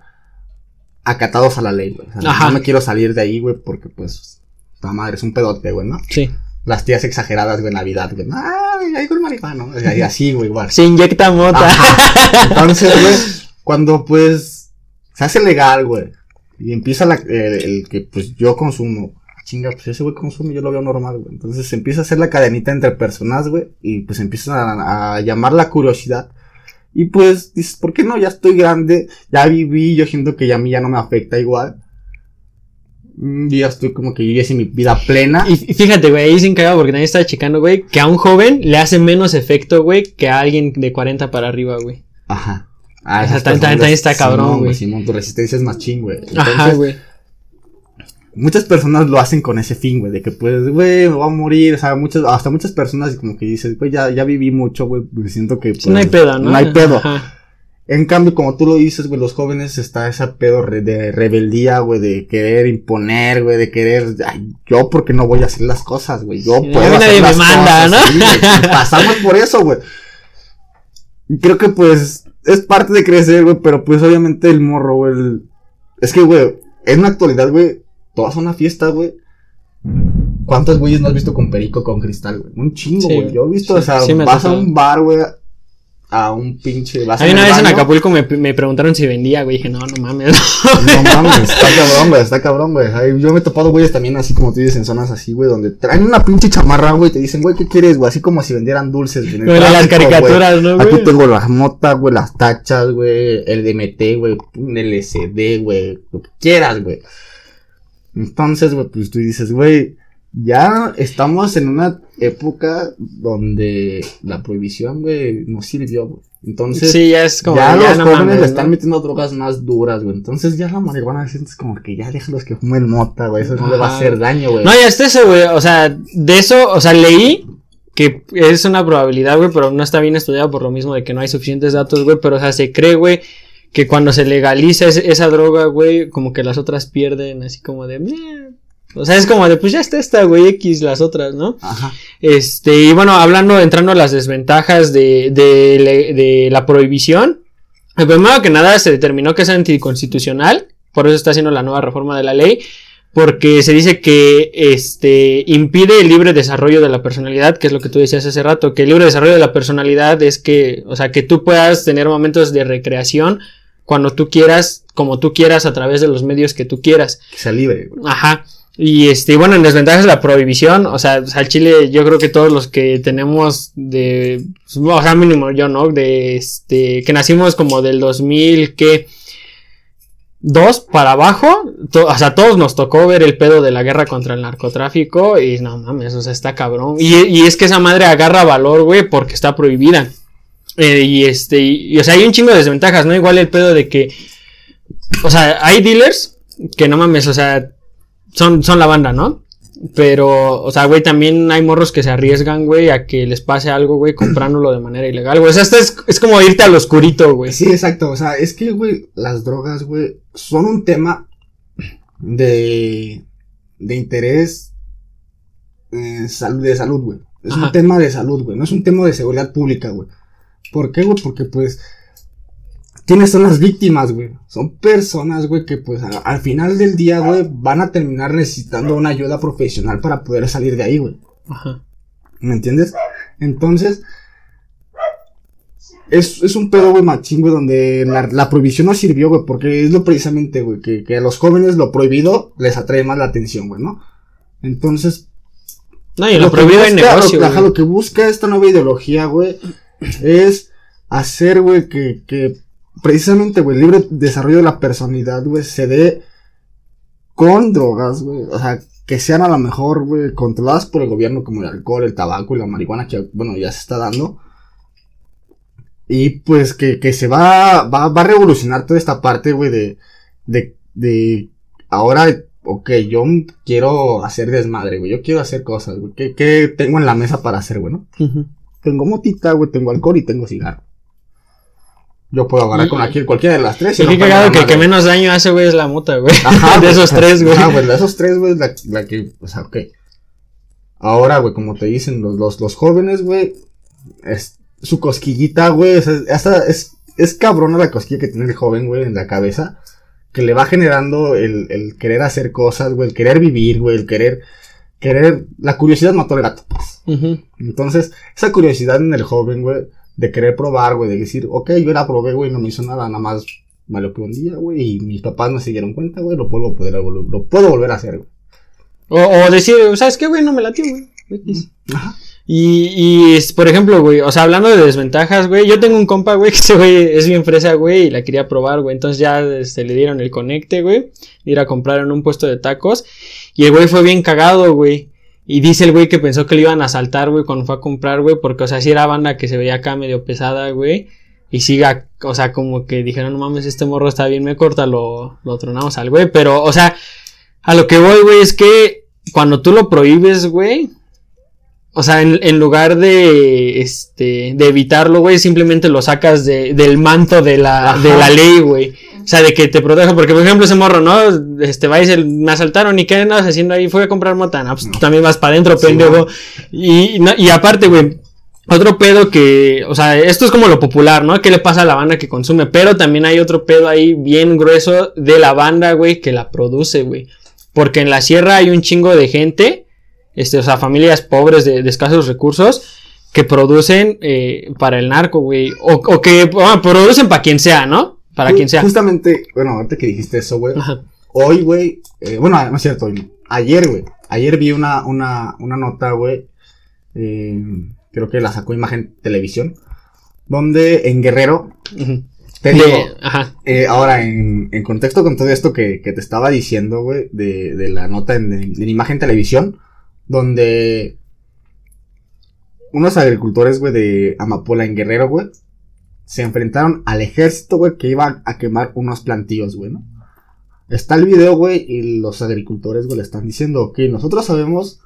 acatados a la ley, güey. O sea, no me quiero salir de ahí, güey, porque pues, la madre es un pedote, güey, ¿no? Sí. Las tías exageradas, güey, Navidad, güey. Ay, ahí con marihuana, ¿no? Y así, güey, igual. Se inyecta mota. Entonces, güey, cuando pues se hace legal, güey. Y empieza la, el que pues yo consumo. Chinga, pues ese güey consume, yo lo veo normal, güey. Entonces se empieza a hacer la cadenita entre personas, güey. Y pues empieza a, llamar la curiosidad. Y pues dices, ¿por qué no? Ya estoy grande, ya viví, yo siento que ya a mí ya no me afecta igual. Mm, y ya estoy como que viví así mi vida plena. Y fíjate, güey, ahí sin cagado porque nadie está checando, güey, que a un joven le hace menos efecto, güey, que a alguien de 40 para arriba, güey. Ajá. Ah, esa también, está cabrón, güey. Simón, tu resistencia es más ching, güey. Ajá, güey. Muchas personas lo hacen con ese fin, güey, de que pues, güey, me voy a morir, o sea, muchas, hasta muchas personas como que dices, güey, ya, ya viví mucho, güey, siento que pues, no hay pedo, ¿no? No hay pedo. En cambio, como tú lo dices, güey, los jóvenes está ese pedo de rebeldía, güey, de querer imponer, güey, de querer, ay, yo porque no voy a hacer las cosas, güey, yo puedo hacer las me manda, ¿no? pasamos por eso, güey. Creo que pues es parte de crecer, güey, pero pues obviamente el morro, güey. Es que, güey, en la actualidad, güey, todas una fiesta, güey. ¿Cuántos güeyes no has visto con perico, con cristal, güey? Un chingo, güey. Yo he visto, o sea, vas a un bar, güey, a un pinche. Vas a una vez en Acapulco me, me, preguntaron si vendía, güey. Dije, no, no mames. No mames, está cabrón, güey, está cabrón, güey. Yo me he topado, güeyes, también así como tú dices, en zonas así, güey, donde traen una pinche chamarra, güey, y te dicen, güey, ¿qué quieres, güey? Así como si vendieran dulces, güey. las caricaturas, ¿no, güey? Aquí tengo las motas, güey, las tachas, güey, el DMT, güey, un LSD, güey, lo que quieras, güey. Entonces, güey, pues tú dices, güey ya estamos en una época donde la prohibición, güey, no sirvió, güey. Entonces, sí, ya es como ya, los jóvenes le están metiendo drogas más duras, güey. Entonces ya la marihuana sientes como que ya déjalos que fumen mota, güey. Eso no le va a hacer daño, güey. No, ya está eso, güey. O sea, de eso, o sea, leí que es una probabilidad, güey, pero no está bien estudiado por lo mismo de que no hay suficientes datos, güey. Pero, o sea, se cree, güey, que cuando se legaliza esa droga, güey, como que las otras pierden, así como de, o sea, es como de, pues ya está esta, güey, X, las otras, ¿no? Ajá. Este, y bueno, hablando, entrando a las desventajas de, de, de la prohibición. El primero que nada se determinó que es anticonstitucional, por eso está haciendo la nueva reforma de la ley, porque se dice que este impide el libre desarrollo de la personalidad, que es lo que tú decías hace rato, que el libre desarrollo de la personalidad es que, o sea, que tú puedas tener momentos de recreación cuando tú quieras, como tú quieras, a través de los medios que tú quieras. Que sea libre. Ajá. Y este, bueno, en desventajas de la prohibición, o sea, al Chile yo creo que todos los que tenemos de, o sea, mínimo yo, ¿no? De este, que nacimos como del 2000, que, dos para abajo, o sea, todos nos tocó ver el pedo de la guerra contra el narcotráfico y no mames, o sea, está cabrón. Y, y es que esa madre agarra valor, güey, porque está prohibida. Eh, y este, y, o sea, hay un chingo de desventajas, ¿no? Igual el pedo de que, o sea, hay dealers que no mames, o sea, son, son la banda, ¿no? Pero, o sea, güey, también hay morros que se arriesgan, güey, a que les pase algo, güey, comprándolo de manera ilegal, güey. O sea, esto es, es como irte al oscurito, güey. Sí, exacto. O sea, es que, güey, las drogas, güey, son un tema de, de interés eh, de salud, güey. Es un tema de salud, güey. No es un tema de seguridad pública, güey. ¿Por qué, güey? Porque, pues, ¿Quiénes son las víctimas, güey? Son personas, güey, que pues al final del día, güey, van a terminar necesitando una ayuda profesional para poder salir de ahí, güey. Ajá. ¿Me entiendes? Entonces, es, es un pedo, güey, machín, güey, donde la, la, prohibición no sirvió, güey, porque es lo precisamente, güey, que, que a los jóvenes lo prohibido les atrae más la atención, güey, ¿no? Entonces... No, y lo, prohibido en negocio, lo, lo que busca esta nueva ideología, güey, es hacer, güey, que, que precisamente, güey, libre desarrollo de la personalidad, güey, se dé con drogas, güey. O sea, que sean a lo mejor, güey, controladas por el gobierno como el alcohol, el tabaco y la marihuana que, bueno, ya se está dando. Y pues que, que se va, va, va a revolucionar toda esta parte, güey, de, de, de, ahora, ok, yo quiero hacer desmadre, güey, yo quiero hacer cosas, güey, ¿qué, qué tengo en la mesa para hacer, güey, no? Tengo motita, güey, tengo alcohol y tengo cigarro. Yo puedo agarrar con aquí cualquiera de las tres. Y qué cagado que que menos daño hace, güey, es la mota, güey. Ajá, de esos tres, güey. Ah, güey, de esos tres, güey, la, la que, o sea, ok. Ahora, güey, como te dicen los, los, los jóvenes, güey, es su cosquillita, güey, hasta es, es cabrona la cosquilla que tiene el joven, güey, en la cabeza, que le va generando el, el querer hacer cosas, güey, el querer vivir, güey, el querer, querer, la curiosidad mató al gato, Entonces, esa curiosidad en el joven, güey, de querer probar, güey, de decir, ok, yo la probé, güey, no me hizo nada, nada más me lo que un día, güey, y mis papás no se dieron cuenta, güey, lo puedo poder, lo puedo volver a hacer, güey. O, o decir, ¿sabes qué, güey? No me latió, güey. Ajá. Y, y, por ejemplo, güey, o sea, hablando de desventajas, güey, yo tengo un compa, güey, que ese güey es bien fresa, güey, y la quería probar, güey. Entonces ya este, le dieron el conecte, güey, de ir a comprar en un puesto de tacos. Y el güey fue bien cagado, güey. Y dice el güey que pensó que le iban a asaltar, güey, cuando fue a comprar, güey, porque, o sea, sí era banda que se veía acá medio pesada, güey. Y siga, o sea, como que dijeron, no mames, este morro está bien, me corta, lo, lo tronamos al güey. Pero, o sea, a lo que voy, güey, es que cuando tú lo prohíbes, güey, o sea, en, en lugar de, este, de evitarlo, güey, simplemente lo sacas de, del manto de la, Ajá. de la ley, güey. O sea, de que te proteja, porque por ejemplo ese morro, ¿no? Este, va y se, me asaltaron y qué andas haciendo ahí, fui a comprar motana, pues tú también vas para adentro, Sí, pendejo. Y, no- y aparte, güey, otro pedo que, o sea, esto es como lo popular, ¿no? ¿Qué le pasa a la banda que consume? Pero también hay otro pedo ahí bien grueso de la banda, güey, que la produce, güey. Porque en la sierra hay un chingo de gente, este, o sea, familias pobres de, de escasos recursos, que producen eh, para el narco, güey. O, o que bueno, producen para quien sea, ¿no? Para Ju- quien sea. Justamente, bueno, ahorita que dijiste eso, güey. Hoy, güey, eh, bueno, no es cierto, hoy. Ayer, güey. Ayer vi una, una, una nota, güey. eh, creo que la sacó Imagen Televisión. Donde en Guerrero, te digo, De- ajá. eh, ahora en, en contexto con todo esto que, que te estaba diciendo, güey, de, de la nota en, en Imagen Televisión, donde unos agricultores, güey, de Amapola en Guerrero, güey, se enfrentaron al ejército, güey, que iba a quemar unos plantíos, güey, ¿no? Está el video, güey, y los agricultores, güey, le están diciendo, ok, nosotros sabemos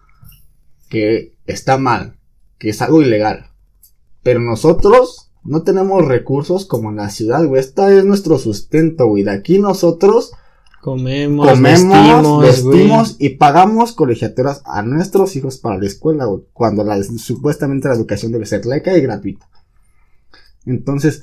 que está mal, que es algo ilegal, pero nosotros no tenemos recursos como en la ciudad, güey, esta es nuestro sustento, güey, de aquí nosotros Comemos, comemos, vestimos, vestimos y pagamos colegiaturas a nuestros hijos para la escuela, güey, cuando la, supuestamente la educación debe ser laica y gratuita. Entonces,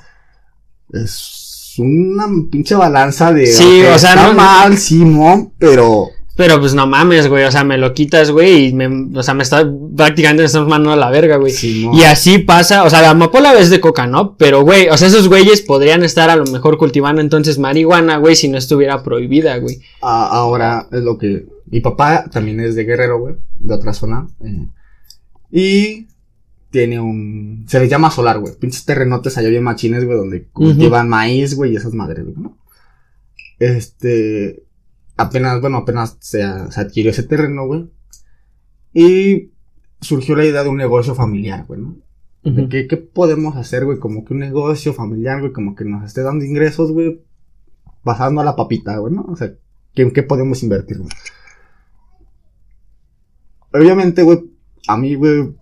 es una pinche balanza de... Sí, o sea, está no- mal, Simón, pero... Pero pues no mames, güey. O sea, me lo quitas, güey. Y me, o sea, me está prácticamente me mandando a la verga, güey. Simón. Y así pasa, o sea, la amapola es de coca, ¿no? Pero, güey, o sea, esos güeyes podrían estar a lo mejor cultivando entonces marihuana, güey, si no estuviera prohibida, güey. Ahora es lo que... Mi papá también es de Guerrero, güey, de otra zona. eh, y tiene un... Se le llama solar, güey. Pinches terrenotes allá bien machines, güey, donde cultivan maíz, güey, y esas madres, güey, ¿no? Este... Apenas, bueno, apenas se, se adquirió ese terreno, güey. Y surgió la idea de un negocio familiar, güey, ¿no? De Ujú. qué, podemos hacer, güey, como que un negocio familiar, güey, como que nos esté dando ingresos, güey, pasando a la papita, güey, ¿no? O sea, ¿qué, qué podemos invertir, güey? Obviamente, güey, a mí, güey,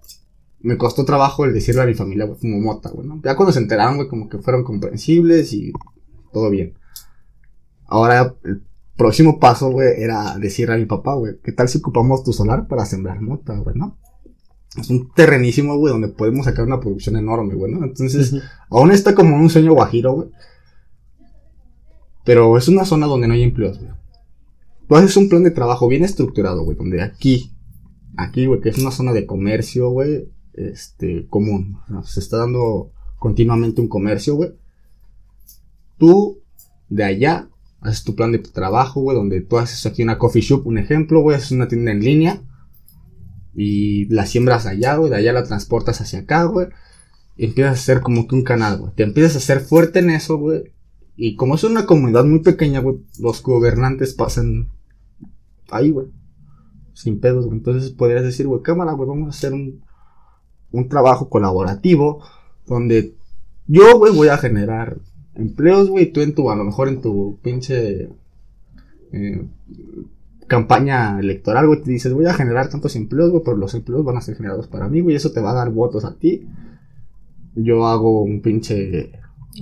me costó trabajo el decirle a mi familia, güey, como mota, güey, ¿no? Ya cuando se enteraron, güey, como que fueron comprensibles y todo bien. Ahora, el próximo paso, güey, era decirle a mi papá, güey, ¿qué tal si ocupamos tu solar para sembrar mota, güey, no? Es un terrenísimo, güey, donde podemos sacar una producción enorme, güey, ¿no? Entonces, aún está como un sueño guajiro, güey. Pero es una zona donde no hay empleos, güey. Tú haces un plan de trabajo bien estructurado, güey, donde aquí, aquí, güey, que es una zona de comercio, güey, este, común. Se está dando continuamente un comercio, güey. Tú, de allá, haces tu plan de trabajo, güey, donde tú haces aquí una coffee shop, un ejemplo, güey, haces una tienda en línea. Y la siembras allá, güey, de allá la transportas hacia acá, güey. Y empiezas a hacer como que un canal, güey. Te empiezas a hacer fuerte en eso, güey. Y como es una comunidad muy pequeña, güey, los gobernantes pasan ahí, güey. sin pedos, güey. Entonces podrías decir, güey, cámara, güey, vamos a hacer un, un trabajo colaborativo donde yo, güey, voy a generar empleos, güey, tú en tu, a lo mejor en tu pinche eh, campaña electoral, güey, te dices, voy a generar tantos empleos, güey, pero los empleos van a ser generados para mí, güey, eso te va a dar votos a ti. Yo hago un pinche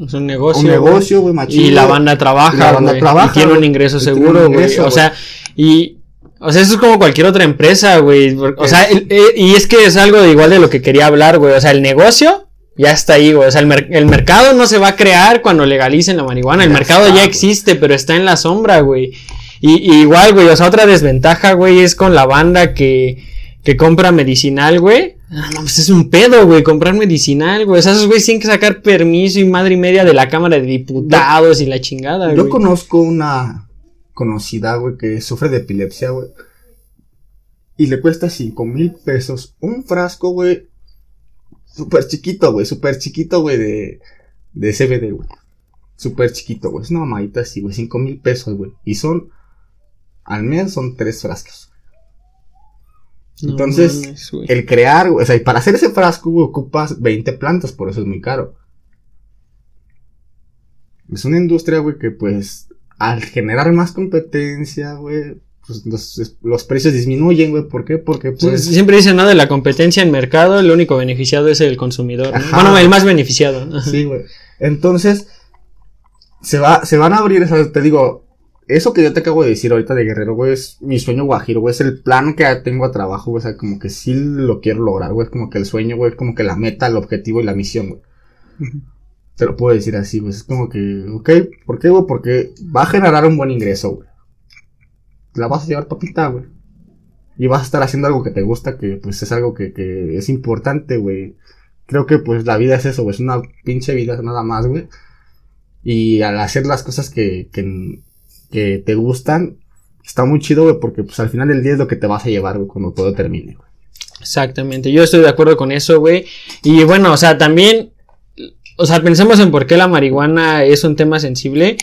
es un negocio. Un negocio, güey, Y la banda trabaja, la banda trabaja, y tiene un ingreso seguro, güey. O sea, y o sea, eso es como cualquier otra empresa, güey. O sea, y es que es algo de igual de lo que quería hablar, güey. O sea, el negocio ya está ahí, güey. O sea, el, mercado no se va a crear cuando legalicen la marihuana. El mercado ya existe, pero está en la sombra, güey. Y, igual, güey, o sea, otra desventaja, güey, es con la banda que, que compra medicinal, güey. Ah, no, pues es un pedo, güey, comprar medicinal, güey. O sea, esos güeyes tienen que sacar permiso y madre y media de la Cámara de Diputados y la chingada, güey. Yo conozco una conocida, güey, que sufre de epilepsia, güey. Y le cuesta cinco mil pesos un frasco, güey. Súper chiquito, güey, súper chiquito, güey, de, de CBD, güey. Súper chiquito, güey. Es una mamadita así, güey, cinco mil pesos, güey. Y son, al mes son tres frascos. Entonces, el crear, o sea, y para hacer ese frasco, ocupas 20 plantas, por eso es muy caro. Es una industria, güey, que pues, al generar más competencia, güey, pues los, precios disminuyen, güey. ¿Por qué? Porque pues... Siempre dicen, ¿no? De la competencia en mercado, el único beneficiado es el consumidor. Bueno, el más beneficiado. Sí, güey. Entonces, se, va, se van a abrir, te digo, eso que yo te acabo de decir ahorita de Guerrero, güey, es mi sueño guajiro, güey, es el plan que tengo a trabajo, güey, o sea, como que sí lo quiero lograr, güey, es como que el sueño, güey, es como que la meta, el objetivo y la misión, güey. Te lo puedo decir así, güey, es como que, ok, ¿por qué, güey? Porque va a generar un buen ingreso, güey. La vas a llevar papita, güey. Y vas a estar haciendo algo que te gusta, que pues es algo que, que es importante, güey. Creo que pues la vida es eso, güey, es una pinche vida nada más, güey. Y al hacer las cosas que, que te gustan, está muy chido, güey, porque pues al final del día es lo que te vas a llevar, güey, cuando todo termine, güey. Exactamente, yo estoy de acuerdo con eso, güey. Y bueno, o sea, también, o sea, pensemos en por qué la marihuana es un tema sensible.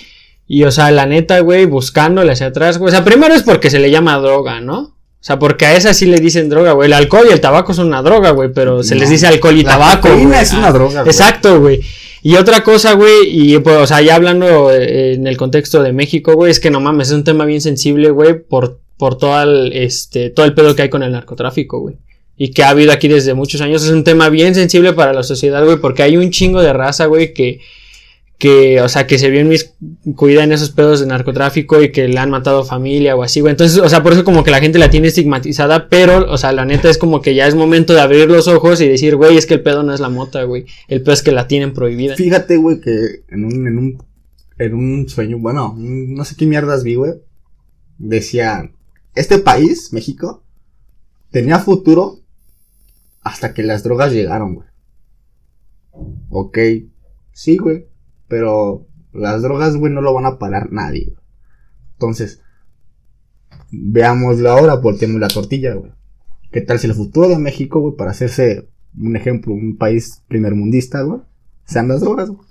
Y, o sea, la neta, güey, buscándole hacia atrás, güey. O sea, primero es porque se le llama droga, ¿no? O sea, porque a esa sí le dicen droga, güey. El alcohol y el tabaco son una droga, güey, pero se les dice alcohol y tabaco. La es una droga, güey. Exacto, güey. Y otra cosa, güey, y pues, o sea, ya hablando eh, en el contexto de México, güey, es que no mames, es un tema bien sensible, güey, por, por todo el, este, todo el pedo que hay con el narcotráfico, güey. Y que ha habido aquí desde muchos años. Es un tema bien sensible para la sociedad, güey, porque hay un chingo de raza, güey, que, que, o sea, que se vio cuida en esos pedos de narcotráfico y que le han matado familia o así, güey. Entonces, o sea, por eso como que la gente la tiene estigmatizada, pero, o sea, la neta es como que ya es momento de abrir los ojos y decir, güey, es que el pedo no es la mota, güey. El pedo es que la tienen prohibida. Fíjate, güey, que en un, en un, en un sueño, bueno, no sé qué mierdas vi, güey. Decía, este país, México, tenía futuro hasta que las drogas llegaron, güey. Ok, sí, güey pero las drogas, güey, no lo van a parar nadie. Entonces, veámoslo ahora, volteemos la tortilla, güey. ¿Qué tal si el futuro de México, güey, para hacerse un ejemplo, un país primermundista, güey, sean las drogas, güey?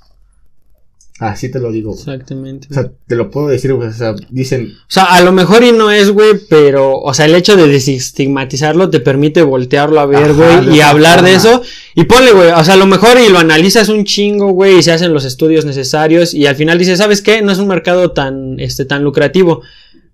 Así te lo digo. Exactamente. O sea, te lo puedo decir, güey. O sea, dicen. O sea, a lo mejor y no es, güey, pero, o sea, el hecho de desestigmatizarlo te permite voltearlo a ver, güey, y hablar de eso. Y ponle, güey, o sea, a lo mejor y lo analizas un chingo, güey, y se hacen los estudios necesarios. Y al final dices, ¿sabes qué? No es un mercado tan, este, tan lucrativo.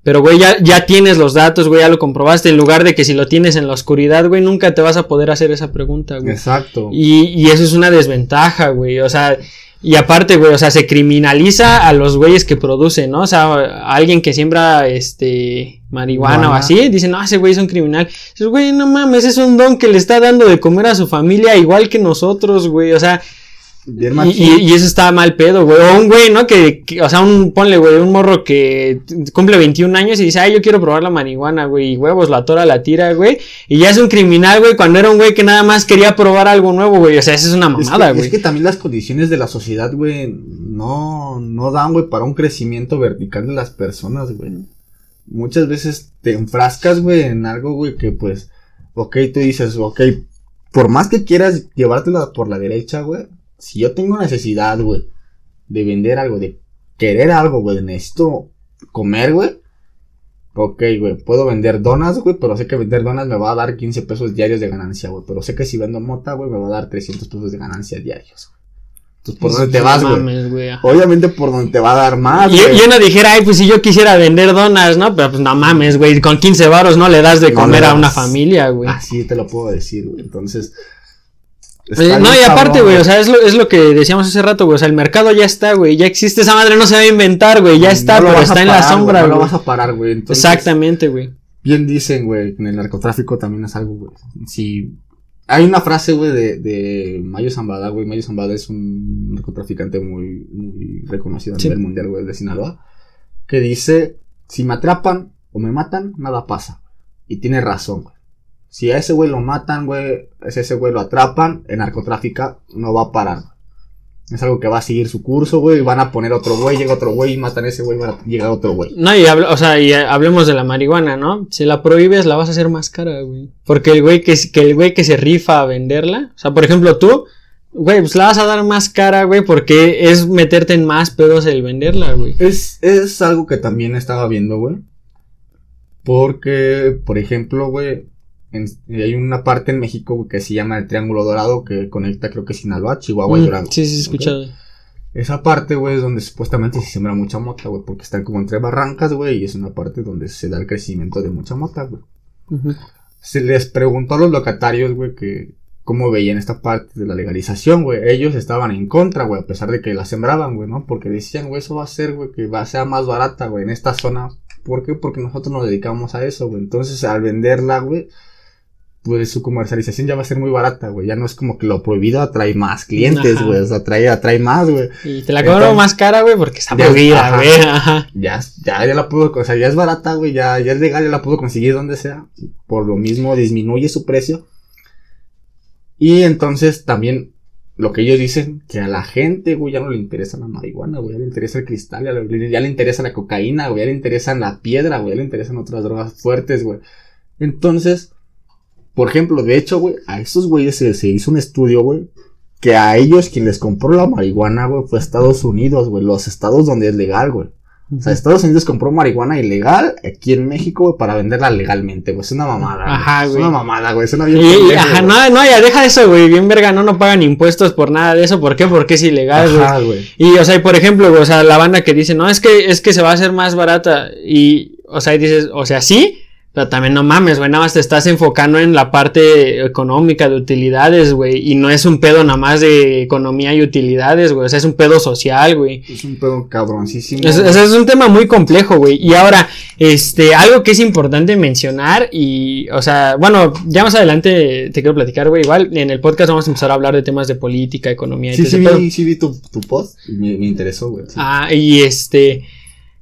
Pero, güey, ya, ya tienes los datos, güey, ya lo comprobaste. En lugar de que si lo tienes en la oscuridad, güey, nunca te vas a poder hacer esa pregunta, güey. Exacto. Y, y eso es una desventaja, güey. O sea, y aparte, güey, o sea, se criminaliza a los güeyes que producen, ¿no? O sea, a alguien que siembra, este, marihuana o así, dicen, no, ese güey es un criminal. Dices, güey, no mames, es un don que le está dando de comer a su familia igual que nosotros, güey. O sea, y, eso está mal pedo, güey. O un güey, ¿no? Que, o sea, un, ponle, güey, un morro que cumple 21 años y dice, ay, yo quiero probar la marihuana, güey. Y huevos, la tora la tira, güey. Y ya es un criminal, güey, cuando era un güey que nada más quería probar algo nuevo, güey. O sea, esa es una mamada, güey. Es, que también las condiciones de la sociedad, güey, no, no dan, güey, para un crecimiento vertical de las personas, güey. Muchas veces te enfrascas, güey, en algo, güey, que pues, ok, tú dices, ok, por más que quieras llevártela por la derecha, güey si yo tengo necesidad, güey, de vender algo, de querer algo, güey, necesito comer, güey, Ok, güey, puedo vender donas, güey, pero sé que vender donas me va a dar 15 pesos diarios de ganancia, güey. Pero sé que si vendo mota, güey, me va a dar 300 pesos de ganancia diarios, güey. Entonces, ¿por dónde te No vas, güey? Obviamente por donde te va a dar más, Y, güey. y uno dijera, ay, pues si yo quisiera vender donas, ¿no? Pero pues no mames, güey, con 15 varos no le das de No comer a una familia, güey. Así te lo puedo decir, güey. Entonces. Está no, y aparte, güey, o sea, es lo, es lo que decíamos hace rato, güey, o sea, el mercado ya está, güey, ya existe, esa madre no se va a inventar, güey, ya está, No pero está en la sombra, güey, No lo vas a parar, güey. Entonces, Exactamente, güey. Bien dicen, güey, que en el narcotráfico también es algo, güey. Si. Hay una frase, güey, de, de Mayo Zambada, güey. Mayo Zambada es un narcotraficante muy, muy reconocido a Sí. nivel mundial, güey, de Sinaloa. Que dice: Si me atrapan o me matan, nada pasa. Y tiene razón, güey. Si a ese güey lo matan, güey, si a ese güey lo atrapan, el narcotráfico no va a parar. Es algo que va a seguir su curso, güey. y Van a poner otro güey, llega otro güey y matan a ese güey, van a llegar otro güey. No, y habla- o sea, y eh, hablemos de la marihuana, ¿no? Si la prohíbes, la vas a hacer más cara, güey. Porque el güey que, que el güey que se rifa a venderla, o sea, por ejemplo, tú, güey, pues la vas a dar más cara, güey, porque es meterte en más pedos el venderla, güey. Es, es algo que también estaba viendo, güey. Porque, por ejemplo, güey, en- hay una parte en México que se llama el Triángulo Dorado que conecta, creo que Sinaloa, Chihuahua y Mm, Durango. sí, sí, escuchado. Esa parte, güey, es donde supuestamente se siembra mucha mota, güey, porque están como entre barrancas, güey, y es una parte donde se da el crecimiento de mucha mota, güey. Se les preguntó a los locatarios, güey, que cómo veían esta parte de la legalización, güey. Ellos estaban en contra, güey, a pesar de que la sembraban, güey, ¿no? Porque decían, güey, eso va a ser, güey, que va a ser más barata, güey, en esta zona. ¿Por qué? Porque nosotros nos dedicamos a eso, güey. Entonces, al venderla, güey, pues su comercialización ya va a ser muy barata, güey. Ya no es como que lo prohibido atrae más clientes, güey. O sea, atrae, atrae más, güey. Y te la cobro Entonces- más cara, güey, porque está prohibida, güey. Ya, ya, ya la puedo, o sea, ya es barata, güey, ya, ya es legal, ya la puedo conseguir donde sea. Por lo mismo disminuye su precio. Y entonces también lo que ellos dicen, que a la gente, güey, ya no le interesa la marihuana, güey, ya le interesa el cristal, ya le, ya le interesa la cocaína, güey, ya le interesa la piedra, güey, ya le interesan otras drogas fuertes, güey. Entonces, por ejemplo, de hecho, güey, a esos güeyes se, se hizo un estudio, güey, que a ellos quien les compró la marihuana, güey, fue Estados Unidos, güey, los estados donde es legal, güey. O sea, Estados Unidos compró marihuana ilegal aquí en México, güey, para venderla legalmente, güey. Es una mamada. Ajá, Es güey. una mamada, güey. Suena bien. Y- ajá, güey. no, no, ya deja eso, güey. Bien verga, no, no pagan impuestos por nada de eso. ¿Por qué? Porque es ilegal, güey. Ajá, güey. Y, o sea, y por ejemplo, güey, o sea, la banda que dice, no, es que, es que se va a hacer más barata. Y, o sea, y dices, o sea, sí, pero también no mames, güey, nada más te estás enfocando en la parte económica de utilidades, güey. Y no es un pedo nada más de economía y utilidades, güey. O sea, es un pedo social, güey. Es un pedo cabroncísimo. Es, es- es un tema muy complejo, güey. Y ahora, este, algo que es importante mencionar y, o sea, bueno, ya más adelante te quiero platicar, güey. Igual en el podcast vamos a empezar a hablar de temas de política, economía y Sí, sí, vi, sí vi tu, tu post y me, me interesó, güey. sí. Ah, y este.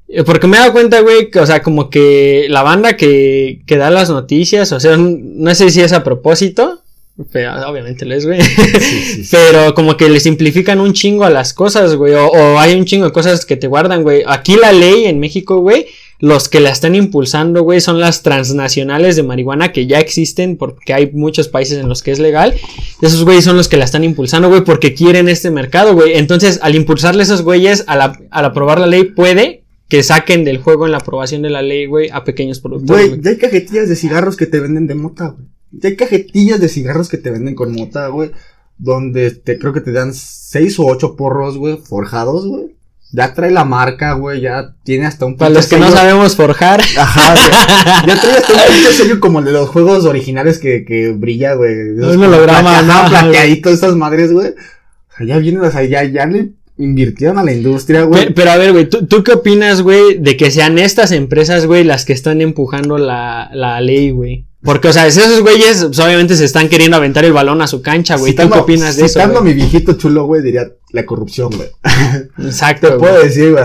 Eh, Porque me he dado cuenta, güey, que, o sea, como que la banda que, que da las noticias, o sea, no sé si es a propósito, pero obviamente lo es, güey. Sí, sí, sí. Pero como que le simplifican un chingo a las cosas, güey. O, o hay un chingo de cosas que te guardan, güey. Aquí la ley en México, güey. Los que la están impulsando, güey, son las transnacionales de marihuana que ya existen porque hay muchos países en los que es legal. Esos güeyes son los que la están impulsando, güey, porque quieren este mercado, güey. Entonces, al impulsarle esos güeyes, al, al aprobar la ley, puede que saquen del juego en la aprobación de la ley, güey, a pequeños productores. Güey, ya hay cajetillas de cigarros que te venden de mota, güey. Ya hay cajetillas de cigarros que te venden con mota, güey. Donde te, creo que te dan seis o ocho porros, güey, forjados, güey. Ya trae la marca, güey, ya tiene hasta un Para los que no sabemos forjar. Ajá, güey. Ya trae hasta un pinche sello como el de los juegos originales que, que brilla, güey. Esos Un holograma, ajá, ¿no? plateaditos, esas madres, güey. O sea, ya vienen, o sea, ya, ya le invirtieron a la industria, güey. Pe- Pero, a ver, güey, ¿tú, ¿tú qué opinas, güey, de que sean estas empresas, güey, las que están empujando la, la ley, güey? Porque, o sea, esos güeyes, pues, obviamente se están queriendo aventar el balón a su cancha, güey. ¿Tú qué opinas de eso? Citando a mi viejito chulo, güey, diría la corrupción, güey. Exacto, Te güey. puedo decir, güey,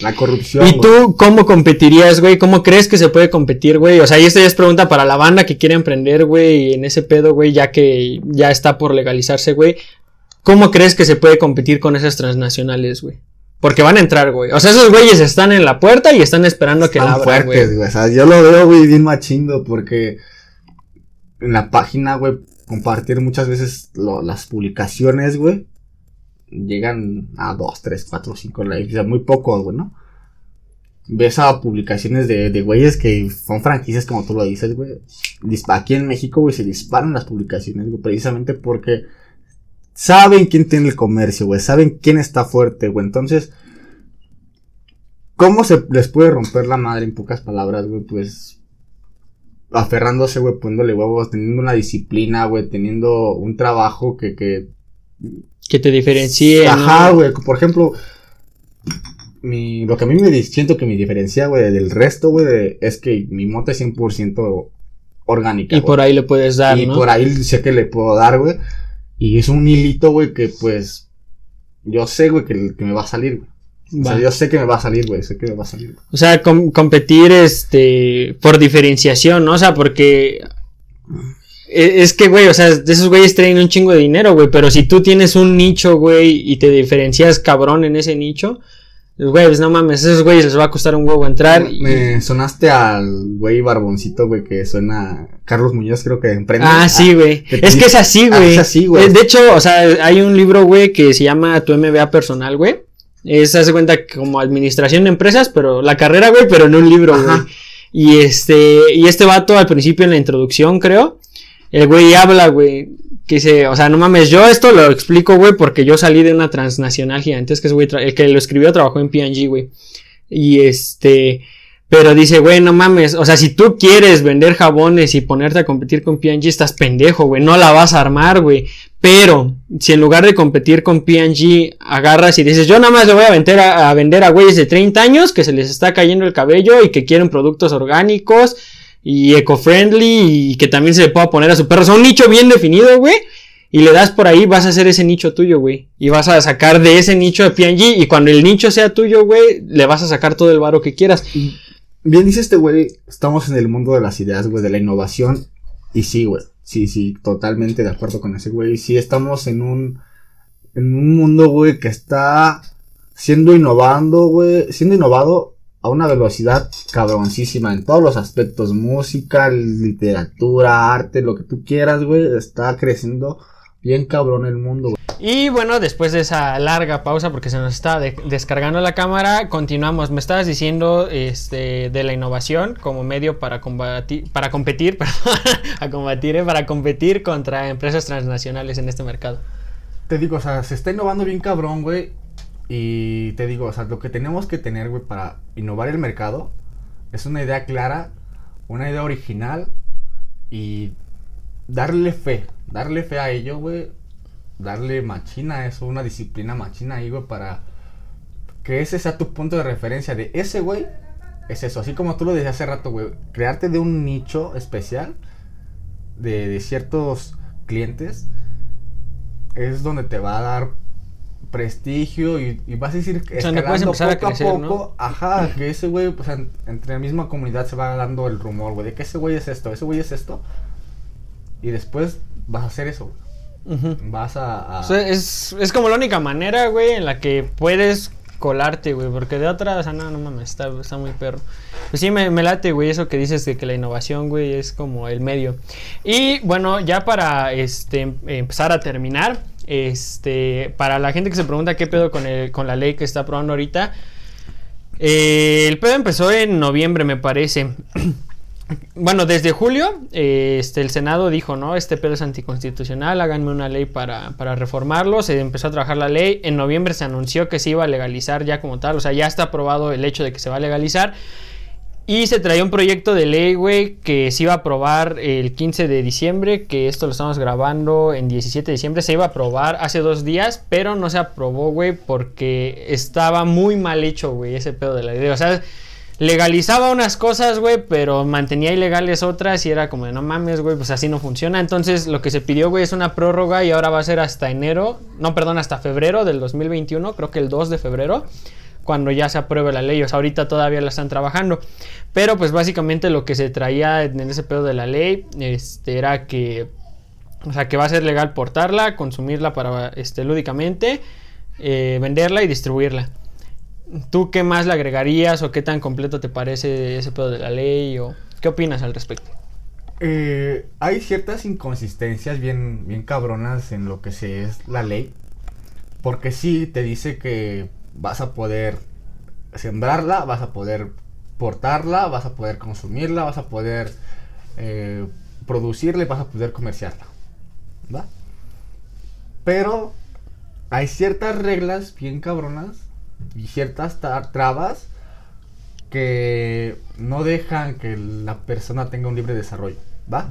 la corrupción. ¿Y güey. tú cómo competirías, güey? ¿Cómo crees que se puede competir, güey? O sea, y esto ya es pregunta para la banda que quiere emprender, güey, en ese pedo, güey, ya que ya está por legalizarse, güey. ¿Cómo crees que se puede competir con esas transnacionales, güey? Porque van a entrar, güey. O sea, esos güeyes están en la puerta y están esperando que la Están abran, fuertes, güey. O sea, yo lo veo, güey, bien machindo porque en la página, güey, compartir muchas veces lo- las publicaciones, güey, llegan a 2, 3, 4, 5 likes, o sea, muy poco, güey, ¿no? ves a publicaciones de, de güeyes que son franquicias como tú lo dices, güey. Aquí en México, güey, se disparan las publicaciones, güey, precisamente porque saben quién tiene el comercio, güey, saben quién está fuerte, güey. Entonces, ¿cómo se les puede romper la madre en pocas palabras, güey? Pues aferrándose, güey, poniéndole huevos, teniendo una disciplina, güey, teniendo un trabajo que, que Que te diferencie. Ajá, güey. Por ejemplo, mi, lo que a mí me siento que me diferencia, güey, del resto, güey, es que mi moto es 100% orgánica. Y por ahí le puedes dar, Y ¿no? por ahí sé que le puedo dar, güey. Y es un hilito, güey, que pues. Yo sé, güey, que, que me va a salir, güey. O sea, yo sé que me va a salir, güey. Sé que me va a salir. O sea, com- competir este por diferenciación, ¿no? O sea, porque e- es que, güey, o sea, de esos güeyes traen un chingo de dinero, güey, pero si tú tienes un nicho, güey, y te diferencias cabrón en ese nicho, güey, pues no mames, esos güeyes les va a costar un huevo entrar. y- Me sonaste al güey barboncito, güey, que suena. Carlos Muñoz, creo que emprende. Ah, sí, güey. que Es que es así, Ah, güey. es así, güey. Eh, De hecho, o sea, hay un libro, güey, que se llama Tu MBA personal, güey. Es, hace cuenta, como administración de empresas, pero la carrera, güey, pero en un libro, güey. Y este, y este vato al principio en la introducción, creo, el güey habla, güey, que dice, o sea, no mames, yo esto lo explico, güey, porque yo salí de una transnacional gigantesca, el que lo escribió trabajó en P&G, güey. Y este, pero dice, güey, no mames, o sea, si tú quieres vender jabones y ponerte a competir con P&G, estás pendejo, güey, no la vas a armar, güey. Pero, si en lugar de competir con P&G, agarras y dices, yo nada más le voy a vender a, a vender a güeyes de 30 años que se les está cayendo el cabello y que quieren productos orgánicos y eco-friendly y que también se le pueda poner a su perro. O sea, un nicho bien definido, güey. Y le das por ahí, vas a hacer ese nicho tuyo, güey. Y vas a sacar de ese nicho de P&G. Y cuando el nicho sea tuyo, güey, le vas a sacar todo el varo que quieras. Bien dice este güey, estamos en el mundo de las ideas, güey, de la innovación. Y sí, güey. Sí, sí, totalmente de acuerdo con ese güey. Sí, estamos en un, en un mundo, güey, que está siendo innovando, güey, siendo innovado a una velocidad cabroncísima en todos los aspectos, música, literatura, arte, lo que tú quieras, güey, está creciendo bien cabrón el mundo, güey. Y bueno, después de esa larga pausa, porque se nos está de- descargando la cámara, continuamos. Me estabas diciendo este, de la innovación como medio para combatir, para competir, perdón, a combatir, eh, para competir contra empresas transnacionales en este mercado. Te digo, o sea, se está innovando bien cabrón, güey. Y te digo, o sea, lo que tenemos que tener, güey, para innovar el mercado es una idea clara, una idea original y darle fe, darle fe a ello, güey. Darle machina a eso, una disciplina machina ahí, güey, para que ese sea tu punto de referencia de ese, güey. Es eso, así como tú lo decías hace rato, güey. Crearte de un nicho especial de, de ciertos clientes es donde te va a dar prestigio y, y vas a decir O sea, no escalando a poco a, crecer, ¿no? poco, ajá, que ese güey, pues en- entre la misma comunidad se va dando el rumor, güey, de que ese güey es esto, ese güey es esto, y después vas a hacer eso, güey. Ujú. vas a, a- O sea, es, es como la única manera, güey, en la que puedes colarte, güey, porque de otra, o sea, no, no mames, está, está muy perro. Pues sí, me, me late, güey, eso que dices de que la innovación, güey, es como el medio. Y bueno, ya para este em- empezar a terminar, este, para la gente que se pregunta qué pedo con, el, con la ley que está aprobando ahorita, eh, el pedo empezó en noviembre, me parece. Bueno, desde julio, eh, este, el Senado dijo, ¿no? Este pedo es anticonstitucional, háganme una ley para, para reformarlo. Se empezó a trabajar la ley. En noviembre se anunció que se iba a legalizar ya como tal. O sea, ya está aprobado el hecho de que se va a legalizar. Y se traía un proyecto de ley, güey, que se iba a aprobar el 15 de diciembre, que esto lo estamos grabando en 17 de diciembre. Se iba a aprobar hace dos días, pero no se aprobó, güey, porque estaba muy mal hecho, güey, ese pedo de la ley. O sea, legalizaba unas cosas, güey, pero mantenía ilegales otras y era como de no mames, güey, pues así no funciona. Entonces lo que se pidió, güey, es una prórroga y ahora va a ser hasta enero, no, perdón, hasta febrero del 2021, creo que el 2 de febrero, cuando ya se apruebe la ley. O sea, ahorita todavía la están trabajando. Pero pues básicamente lo que se traía en ese pedo de la ley este, era que, o sea, que va a ser legal portarla, consumirla para, este, lúdicamente, eh, venderla y distribuirla. ¿Tú qué más le agregarías o qué tan completo te parece ese pedo de la ley o qué opinas al respecto? Eh, hay ciertas inconsistencias bien, bien cabronas en lo que es la ley. Porque sí te dice que vas a poder sembrarla, vas a poder portarla, vas a poder consumirla, vas a poder eh, producirla y vas a poder comerciarla. ¿Va? Pero hay ciertas reglas bien cabronas y ciertas trabas que no dejan que la persona tenga un libre desarrollo. ¿Va?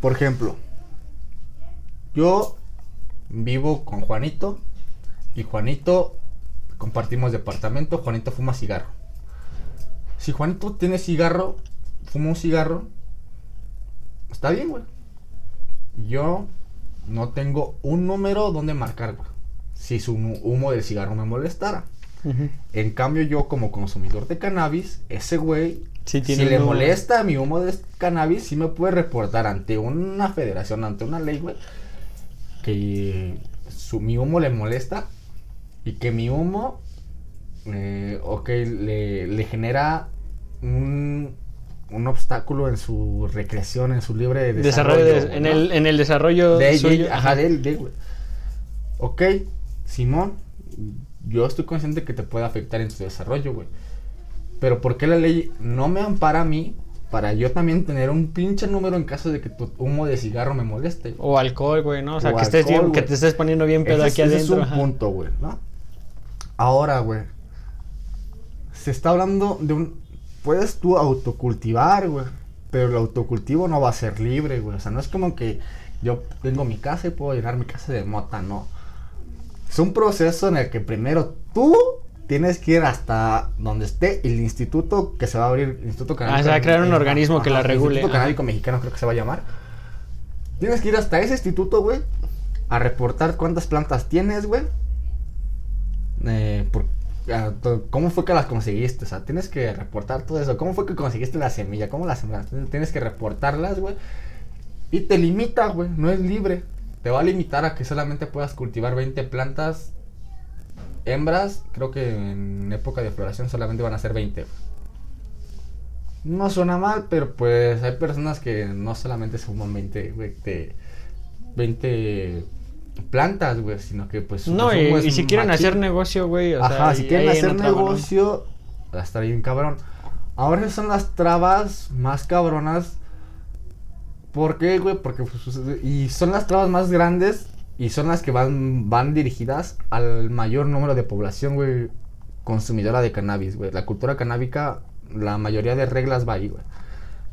por ejemplo, yo vivo con Juanito y Juanito compartimos departamento, Juanito fuma cigarro. Si Juanito tiene cigarro, fuma un cigarro, está bien, güey. Yo no tengo un número donde marcar, güey. Si su humo del cigarro me molestara. En cambio, yo como consumidor de cannabis, ese güey, si le molesta mi humo de cannabis, sí me puede reportar ante una federación, ante una ley, güey, que su, mi humo le molesta y que mi humo, eh, ok, le, le genera un, un obstáculo en su recreación, en su libre desarrollo. en, el, en el desarrollo de, suyo. ajá, de él, de, güey. Ok, Simón, yo estoy consciente que te puede afectar en tu desarrollo, güey. Pero ¿por qué la ley no me ampara a mí para yo también tener un pinche número en caso de que tu humo de cigarro me moleste? O alcohol, güey, ¿no? O sea, que, estés que te estés poniendo bien pedo aquí adentro. es un punto, güey, ¿no? Ahora, güey. Se está hablando de un... Puedes tú autocultivar, güey. Pero el autocultivo no va a ser libre, güey. O sea, no es como que yo tengo mi casa y puedo llenar mi casa de mota, no. Es un proceso en el que primero tú tienes que ir hasta donde esté el instituto que se va a abrir, el Instituto Canábico. Ah, se va a crear un organismo que la regule. El Instituto Canábico Mexicano creo que se va a llamar. Tienes que ir hasta ese instituto, güey, a reportar cuántas plantas tienes, güey. Eh, ¿Cómo fue que las conseguiste? O sea, tienes que reportar todo eso. ¿Cómo fue que conseguiste la semilla? ¿Cómo las sembraste? Tienes que reportarlas, güey. Y te limita, güey. No es libre te va a limitar a que solamente puedas cultivar 20 plantas hembras. Creo que en época de floración solamente van a ser 20. No suena mal, pero pues hay personas que no solamente se fuman 20, 20 plantas, güey, sino que pues... No, y, si quieren hacer negocio, güey, o Ajá, si quieren hacer negocio, va a estar bien cabrón. Ahora son las trabas más cabronas ¿Por qué, güey? Porque pues, y son las trabas más grandes y son las que van, van dirigidas al mayor número de población, güey, consumidora de cannabis, güey. La cultura canábica, la mayoría de reglas va ahí, güey.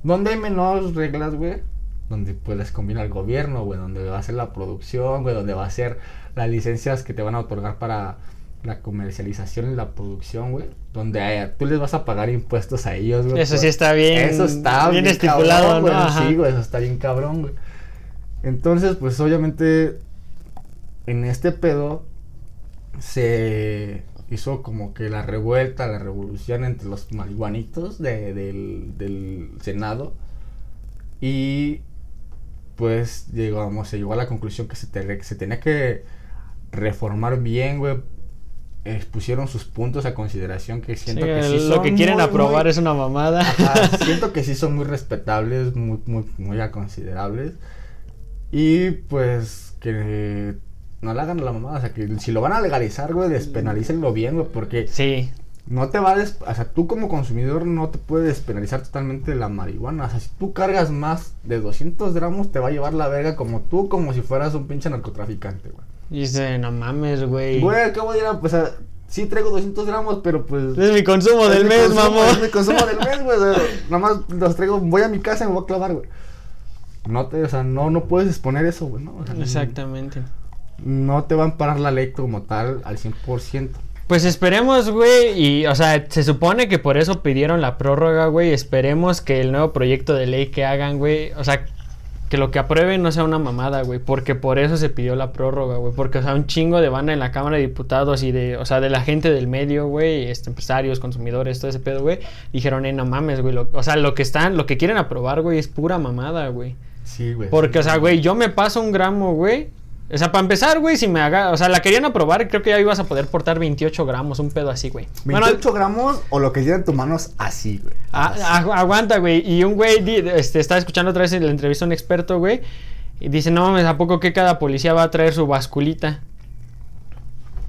Donde hay menos reglas, güey, donde pues les combina el gobierno, güey, donde va a ser la producción, güey, donde va a ser las licencias que te van a otorgar para la comercialización y la producción, güey. Donde eh, tú les vas a pagar impuestos a ellos, güey. Eso sí está bien. Eso está bien, estipulado, güey. Sí, güey, eso está bien cabrón, güey. Entonces, pues obviamente, en este pedo se hizo como que la revuelta, la revolución entre los marihuanitos del, del Senado. Y pues llegamos, se llegó a la conclusión que se, se tenía que reformar bien, güey, expusieron sus puntos a consideración que siento que sí lo que quieren aprobar es una mamada. siento que sí son muy respetables, muy muy muy considerables y pues que no le hagan a la mamada, o sea, que si lo van a legalizar, güey, despenalícenlo bien, güey, porque Sí. No te va a o sea, tú como consumidor no te puedes despenalizar totalmente la marihuana. O sea, si tú cargas más de 200 gramos, te va a llevar la verga como tú, como si fueras un pinche narcotraficante, güey. Dice, no mames, güey. Güey, acabo de ir a, pues, a, sí traigo 200 gramos, pero pues... Es mi consumo del mes, mamón. Es mi consumo del mes, güey. nada más los traigo, voy a mi casa y me voy a clavar, güey. No te, o sea, no, no puedes exponer eso, güey, ¿no? Exactamente. No te van a parar la ley como tal al 100%. Pues esperemos, güey, y, o sea, se supone que por eso pidieron la prórroga, güey. Esperemos que el nuevo proyecto de ley que hagan, güey, o sea, que lo que aprueben no sea una mamada, güey, porque por eso se pidió la prórroga, güey, porque, o sea, un chingo de banda en la Cámara de Diputados y de, o sea, de la gente del medio, güey, este, empresarios, consumidores, todo ese pedo, güey, dijeron, eh, no mames, güey, o sea, lo que están, lo que quieren aprobar, güey, es pura mamada, güey. Sí, güey. Porque, o sea, güey, yo me paso un gramo, güey, o sea, para empezar, güey, si me haga. O sea, la querían aprobar, creo que ya ibas a poder portar 28 gramos, un pedo así, güey. ¿28 gramos o lo que lleva en tus manos así, güey? aguanta, güey. Y un güey este, estaba escuchando otra vez la entrevista a un experto, güey. Y dice, no mames, ¿a poco que cada policía va a traer su basculita?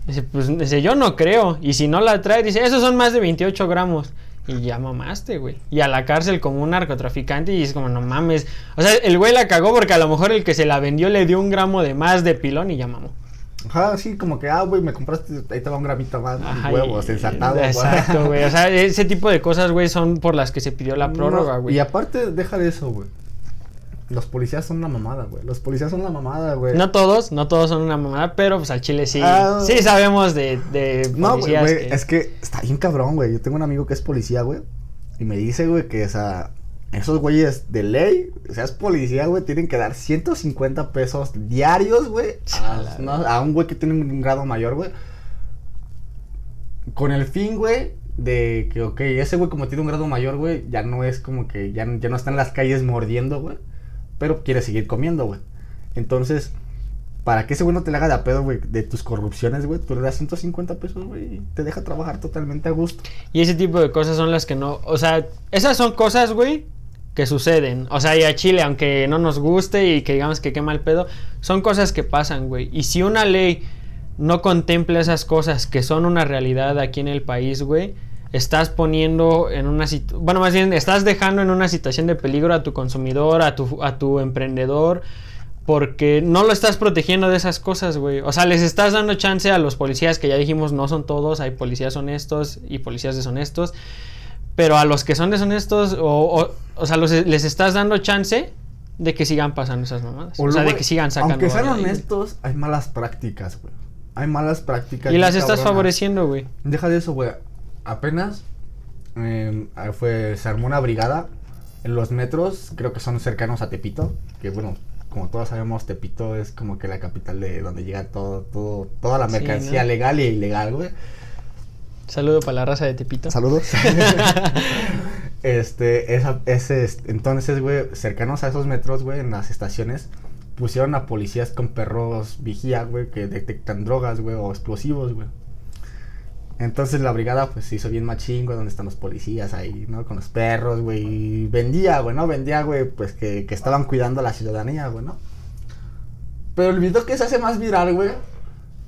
Dice, pues dice, yo no creo. Y si no la trae, dice, esos son más de 28 gramos. Y ya mamaste, güey. Y a la cárcel como un narcotraficante y es como, no mames. O sea, el güey la cagó porque a lo mejor el que se la vendió le dio un gramo de más de pilón y ya mamó. Ajá, sí, como que, ah, güey, me compraste, ahí te va un gramito más, Ajá, de huevos, güey. Exacto, güey. O sea, ese tipo de cosas, güey, son por las que se pidió la prórroga, No, güey. Y aparte, deja de eso, güey. Los policías son una mamada, güey. Los policías son una mamada, güey. No todos, no todos son una mamada, pero pues al chile sí. Ah. sí sabemos de, de No, güey, policías güey, que- es que está bien cabrón, güey. Yo tengo un amigo que es policía, güey. Y me dice, güey, que, o sea, esos güeyes de ley, o sea, es policía, güey, tienen que dar 150 pesos diarios, güey, a, Chala, no, a un güey que tiene un grado mayor, güey. Con el fin, güey, de que, ok, ese güey como tiene un grado mayor, güey, ya no es como que, ya, ya no está en las calles mordiendo, güey. Pero quiere seguir comiendo, güey. Entonces, para que ese güey no te le haga de pedo, güey, de tus corrupciones, güey, tú le das 150 pesos, güey, y te deja trabajar totalmente a gusto. Y ese tipo de cosas son las que no. O sea, esas son cosas, güey, que suceden. O sea, y a Chile, aunque no nos guste y que digamos que qué mal pedo, son cosas que pasan, güey. Y si una ley no contempla esas cosas que son una realidad aquí en el país, güey, estás poniendo en una situación. Bueno, más bien, estás dejando en una situación de peligro a tu consumidor, a tu, a tu emprendedor. Porque no lo estás protegiendo de esas cosas, güey. O sea, les estás dando chance a los policías, que ya dijimos no son todos, hay policías honestos y policías deshonestos. Pero a los que son deshonestos, o, o, o sea, los- les estás dando chance de que sigan pasando esas mamadas. O, sea, luego, de que sigan sacando. Aunque sean honestos, hay malas prácticas, güey. Hay malas prácticas. Y las estás favoreciendo, güey. Deja de eso, güey. Apenas eh, fue, se armó una brigada en los metros, creo que son cercanos a Tepito, que bueno, como todos sabemos, Tepito es como que la capital de donde llega todo, todo, toda la Sí, mercancía ¿no? legal e ilegal, güey. Saludo para la raza de Tepito. Saludos. este, esa, ese, es- entonces, güey, cercanos a esos metros, güey, en las estaciones, pusieron a policías con perros vigía, güey, que detectan drogas, güey, o explosivos, güey. Entonces la brigada, pues, se hizo bien machín, güey, donde están los policías ahí, ¿no? Con los perros, güey, y vendía, güey, ¿no? Vendía, güey, pues, que, que estaban cuidando a la ciudadanía, güey, ¿no? Pero el video que se hace más viral, güey,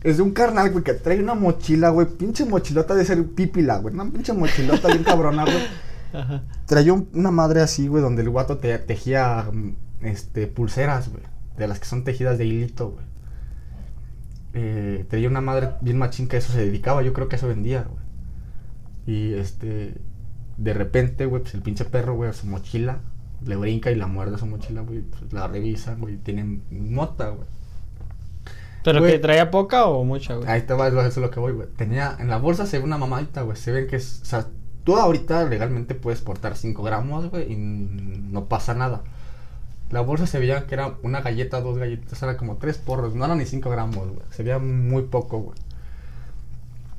es de un carnal, güey, que trae una mochila, güey, pinche mochilota de ser pípila, güey, una pinche mochilota bien cabrona, güey. Ajá. Traía un- una madre así, güey, donde el guato te, tejía, mm, este, pulseras, güey, de las que son tejidas de hilito, güey. Eh, traía una madre bien machín que a eso se dedicaba, yo creo que a eso vendía, güey. Y, este, de repente, güey, pues el pinche perro, güey, a su mochila, le brinca y la muerde a su mochila, güey, pues la revisan, güey, tienen mota, güey. ¿Pero Güey. que traía poca o mucha, güey? Ahí te va, eso es lo que voy, güey. Tenía, en la bolsa se ve una mamadita, güey. Se ve que es, o sea, tú ahorita legalmente puedes portar 5 gramos, güey, y no pasa nada. La bolsa se veía que era una galleta, dos galletitas, era como tres porros, no eran ni 5 gramos, güey. Se veía muy poco, güey.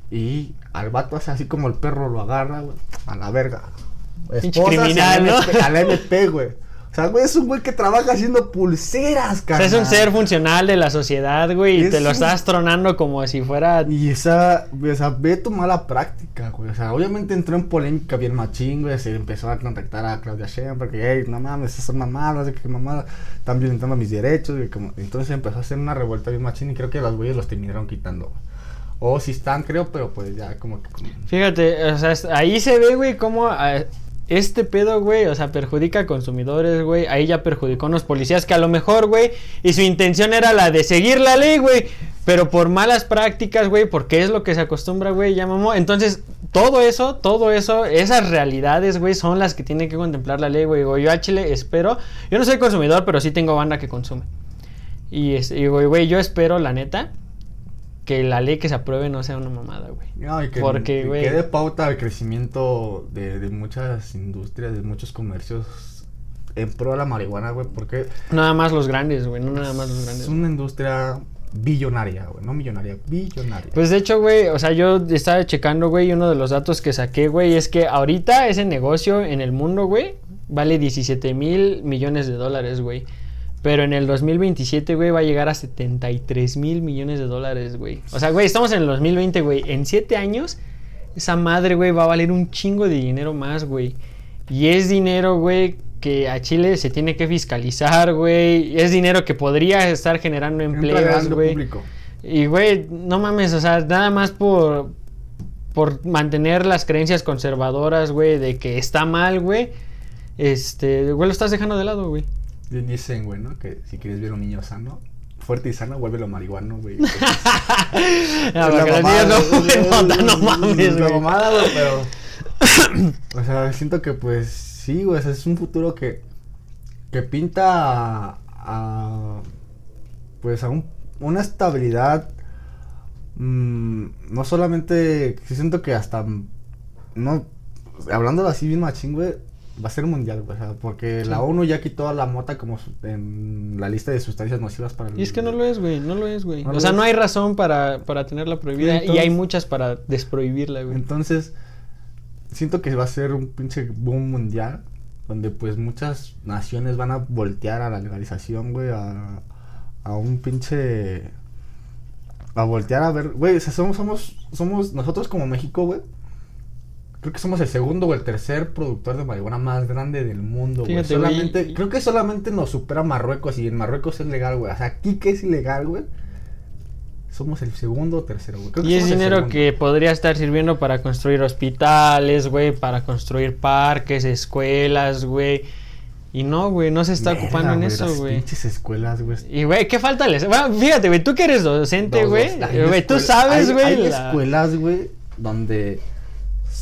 Y al vato hace así como el perro lo agarra, güey, a la verga. Esposas criminal, al ¿no? MP, al MP, güey. O sea, güey, es un güey que trabaja haciendo pulseras, O sea, es un ser funcional de la sociedad, güey, y te lo un- estás tronando como si fuera... Y esa, o sea, ve tu mala práctica, güey. O sea, obviamente entró en polémica bien machín, güey. Se empezó a contactar a Claudia Sheinbaum porque, hey, no mames, esas son mamadas, de que mamada, están violentando mis derechos, güey. Como, entonces empezó a hacer una revuelta bien machín y creo que los güeyes los terminaron quitando, güey. O si están, creo, pero pues ya como que... como- Fíjate, o sea, ahí se ve, güey, cómo ah, este pedo, güey, o sea, perjudica a consumidores, güey. Ahí ya perjudicó a unos policías que a lo mejor, güey, y su intención era la de seguir la ley, güey. Pero por malas prácticas, güey, porque es lo que se acostumbra, güey, ya mamó. Entonces, todo eso, todo eso, esas realidades, güey, son las que tiene que contemplar la ley, güey. Yo a espero, yo no soy consumidor, pero sí tengo banda que consume. Y, güey, yo espero, la neta, que la ley que se apruebe no sea una mamada, güey. No, y que, Porque, que güey. quede pauta al crecimiento de, de muchas industrias, de muchos comercios en pro de la marihuana, güey, porque Nada más los grandes, güey, no nada más los grandes. es una industria billonaria, güey, no millonaria, billonaria. Pues de hecho, güey, o sea, yo estaba checando, güey, y uno de los datos que saqué, güey, es que ahorita ese negocio en el mundo, güey, vale 17 mil millones de dólares, güey. Pero en el 2027, güey, va a llegar a 73 mil millones de dólares, güey. O sea, güey, estamos en el 2020, güey. En 7 años, esa madre, güey, va a valer un chingo de dinero más, güey. Y es dinero, güey, que a Chile se tiene que fiscalizar, güey. Es dinero que podría estar generando empleos, güey. Y, güey, no mames, o sea, nada más por, por mantener las creencias conservadoras, güey, de que está mal, güey. Este, güey, lo estás dejando de lado, güey. Bien dicen, güey, ¿no? Que si quieres ver a un niño sano, fuerte y sano, vuélvelo marihuano, güey. porque los niños no, no, no mames, Es la güey. mamada, güey, pero... o sea, siento que, pues, sí, güey, o sea, es un futuro que... Que pinta a... a- pues, a un- una estabilidad... mm, no solamente... Siento que hasta... mm, No... Hablándolo así bien machín, güey, va a ser mundial, güey. O sea, porque la ONU ya quitó a la mota como en la lista de sustancias nocivas para el Y es que no lo es, güey, no lo es, güey. No o sea, es. no hay razón para, para tenerla prohibida y hay muchas para desprohibirla, güey. Entonces, siento que va a ser un pinche boom mundial. Donde pues muchas naciones van a voltear a la legalización, güey. A, a un pinche... A voltear a ver... Güey, o sea, somos, somos, somos... Nosotros como México, güey. Creo que somos el segundo o el tercer productor de marihuana más grande del mundo, güey. Solamente... y- Creo que solamente nos supera Marruecos. Y en Marruecos es legal, güey. O sea, aquí que es ilegal, güey. Somos el segundo o tercero, güey. Creo que Y es dinero que podría estar sirviendo para construir hospitales, güey, para construir parques, escuelas, güey. Y no, güey, no se está ocupando en eso, güey. Pinches escuelas, güey. Y, güey, ¿qué falta les? Bueno, fíjate, güey, tú que eres docente, güey. Hay tú sabes, hay- güey. Hay la- escuelas, güey, donde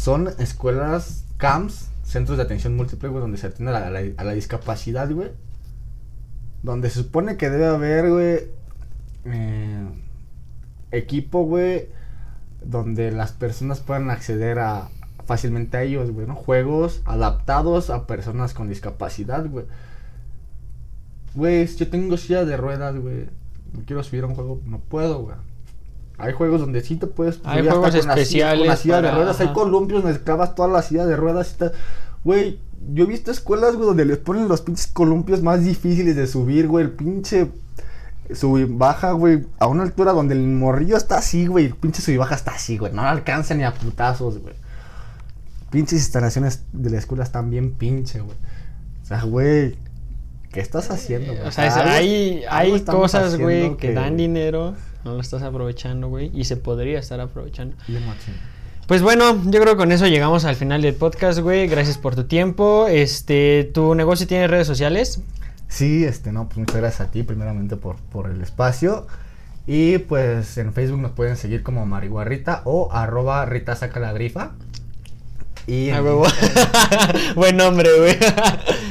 son escuelas CAMS, centros de atención múltiple, güey, donde se atiende a la, discapacidad, güey. Donde se supone que debe haber, güey, eh, equipo, güey, donde las personas puedan acceder a fácilmente a ellos, güey, ¿no? Juegos adaptados a personas con discapacidad, güey. Güey, yo tengo silla de ruedas, güey. Me quiero subir a un juego, no puedo, güey. Hay juegos donde sí te puedes Hay subir hasta juegos con la silla- con la de ruedas, hay columpios, mezclabas toda la silla de ruedas y está... Güey, yo he visto escuelas, güey, donde les ponen los pinches columpios más difíciles de subir, güey, el pinche sub y baja, güey, a una altura donde el morrillo está así, güey, el pinche sub y baja está así, güey, no le alcanza ni a putazos, güey. Pinches instalaciones de la escuela están bien pinche, güey. O sea, güey, ¿qué estás haciendo, güey? O sea, es- hay, hay cosas, güey, que, dan dinero, no lo estás aprovechando, güey, y se podría estar aprovechando. Machín. Pues bueno, yo creo que con eso llegamos al final del podcast, güey. Gracias por tu tiempo. Este, ¿tu negocio tiene redes sociales? Sí, este, no, pues muchas gracias a ti primeramente por, por el espacio. Y pues en Facebook nos pueden seguir como Marihuarrita o arroba Rita saca la grifa. Y en. Buen nombre, güey.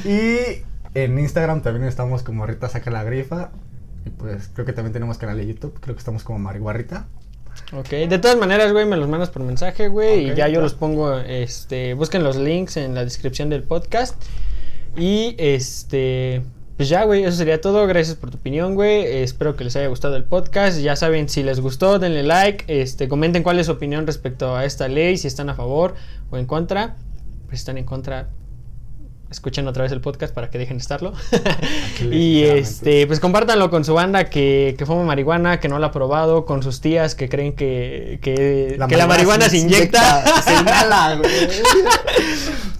y en Instagram también estamos como Rita saca la grifa. Y pues creo que también tenemos canal de YouTube, creo que estamos como Marihuarrita. ok, de todas maneras, güey, me los mandas por mensaje, güey, y ya yo los pongo, este, busquen los links en la descripción del podcast. Y este, pues ya, güey, eso sería todo. Gracias por tu opinión, güey. Espero que les haya gustado el podcast. Ya saben, si les gustó, denle like. Este, comenten cuál es su opinión respecto a esta ley, si están a favor o en contra. Pues si están en contra, escuchen otra vez el podcast para que dejen de estarlo. Les- y este, pues compártanlo con su banda que, que fuma marihuana, que no la ha probado, con sus tías que creen que, que que la marihuana se inyecta. se inhala, güey.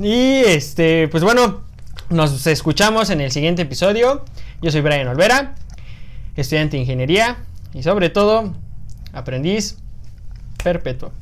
Y este, pues bueno, nos escuchamos en el siguiente episodio. Yo soy Brian Olvera, estudiante de ingeniería y sobre todo, aprendiz perpetuo.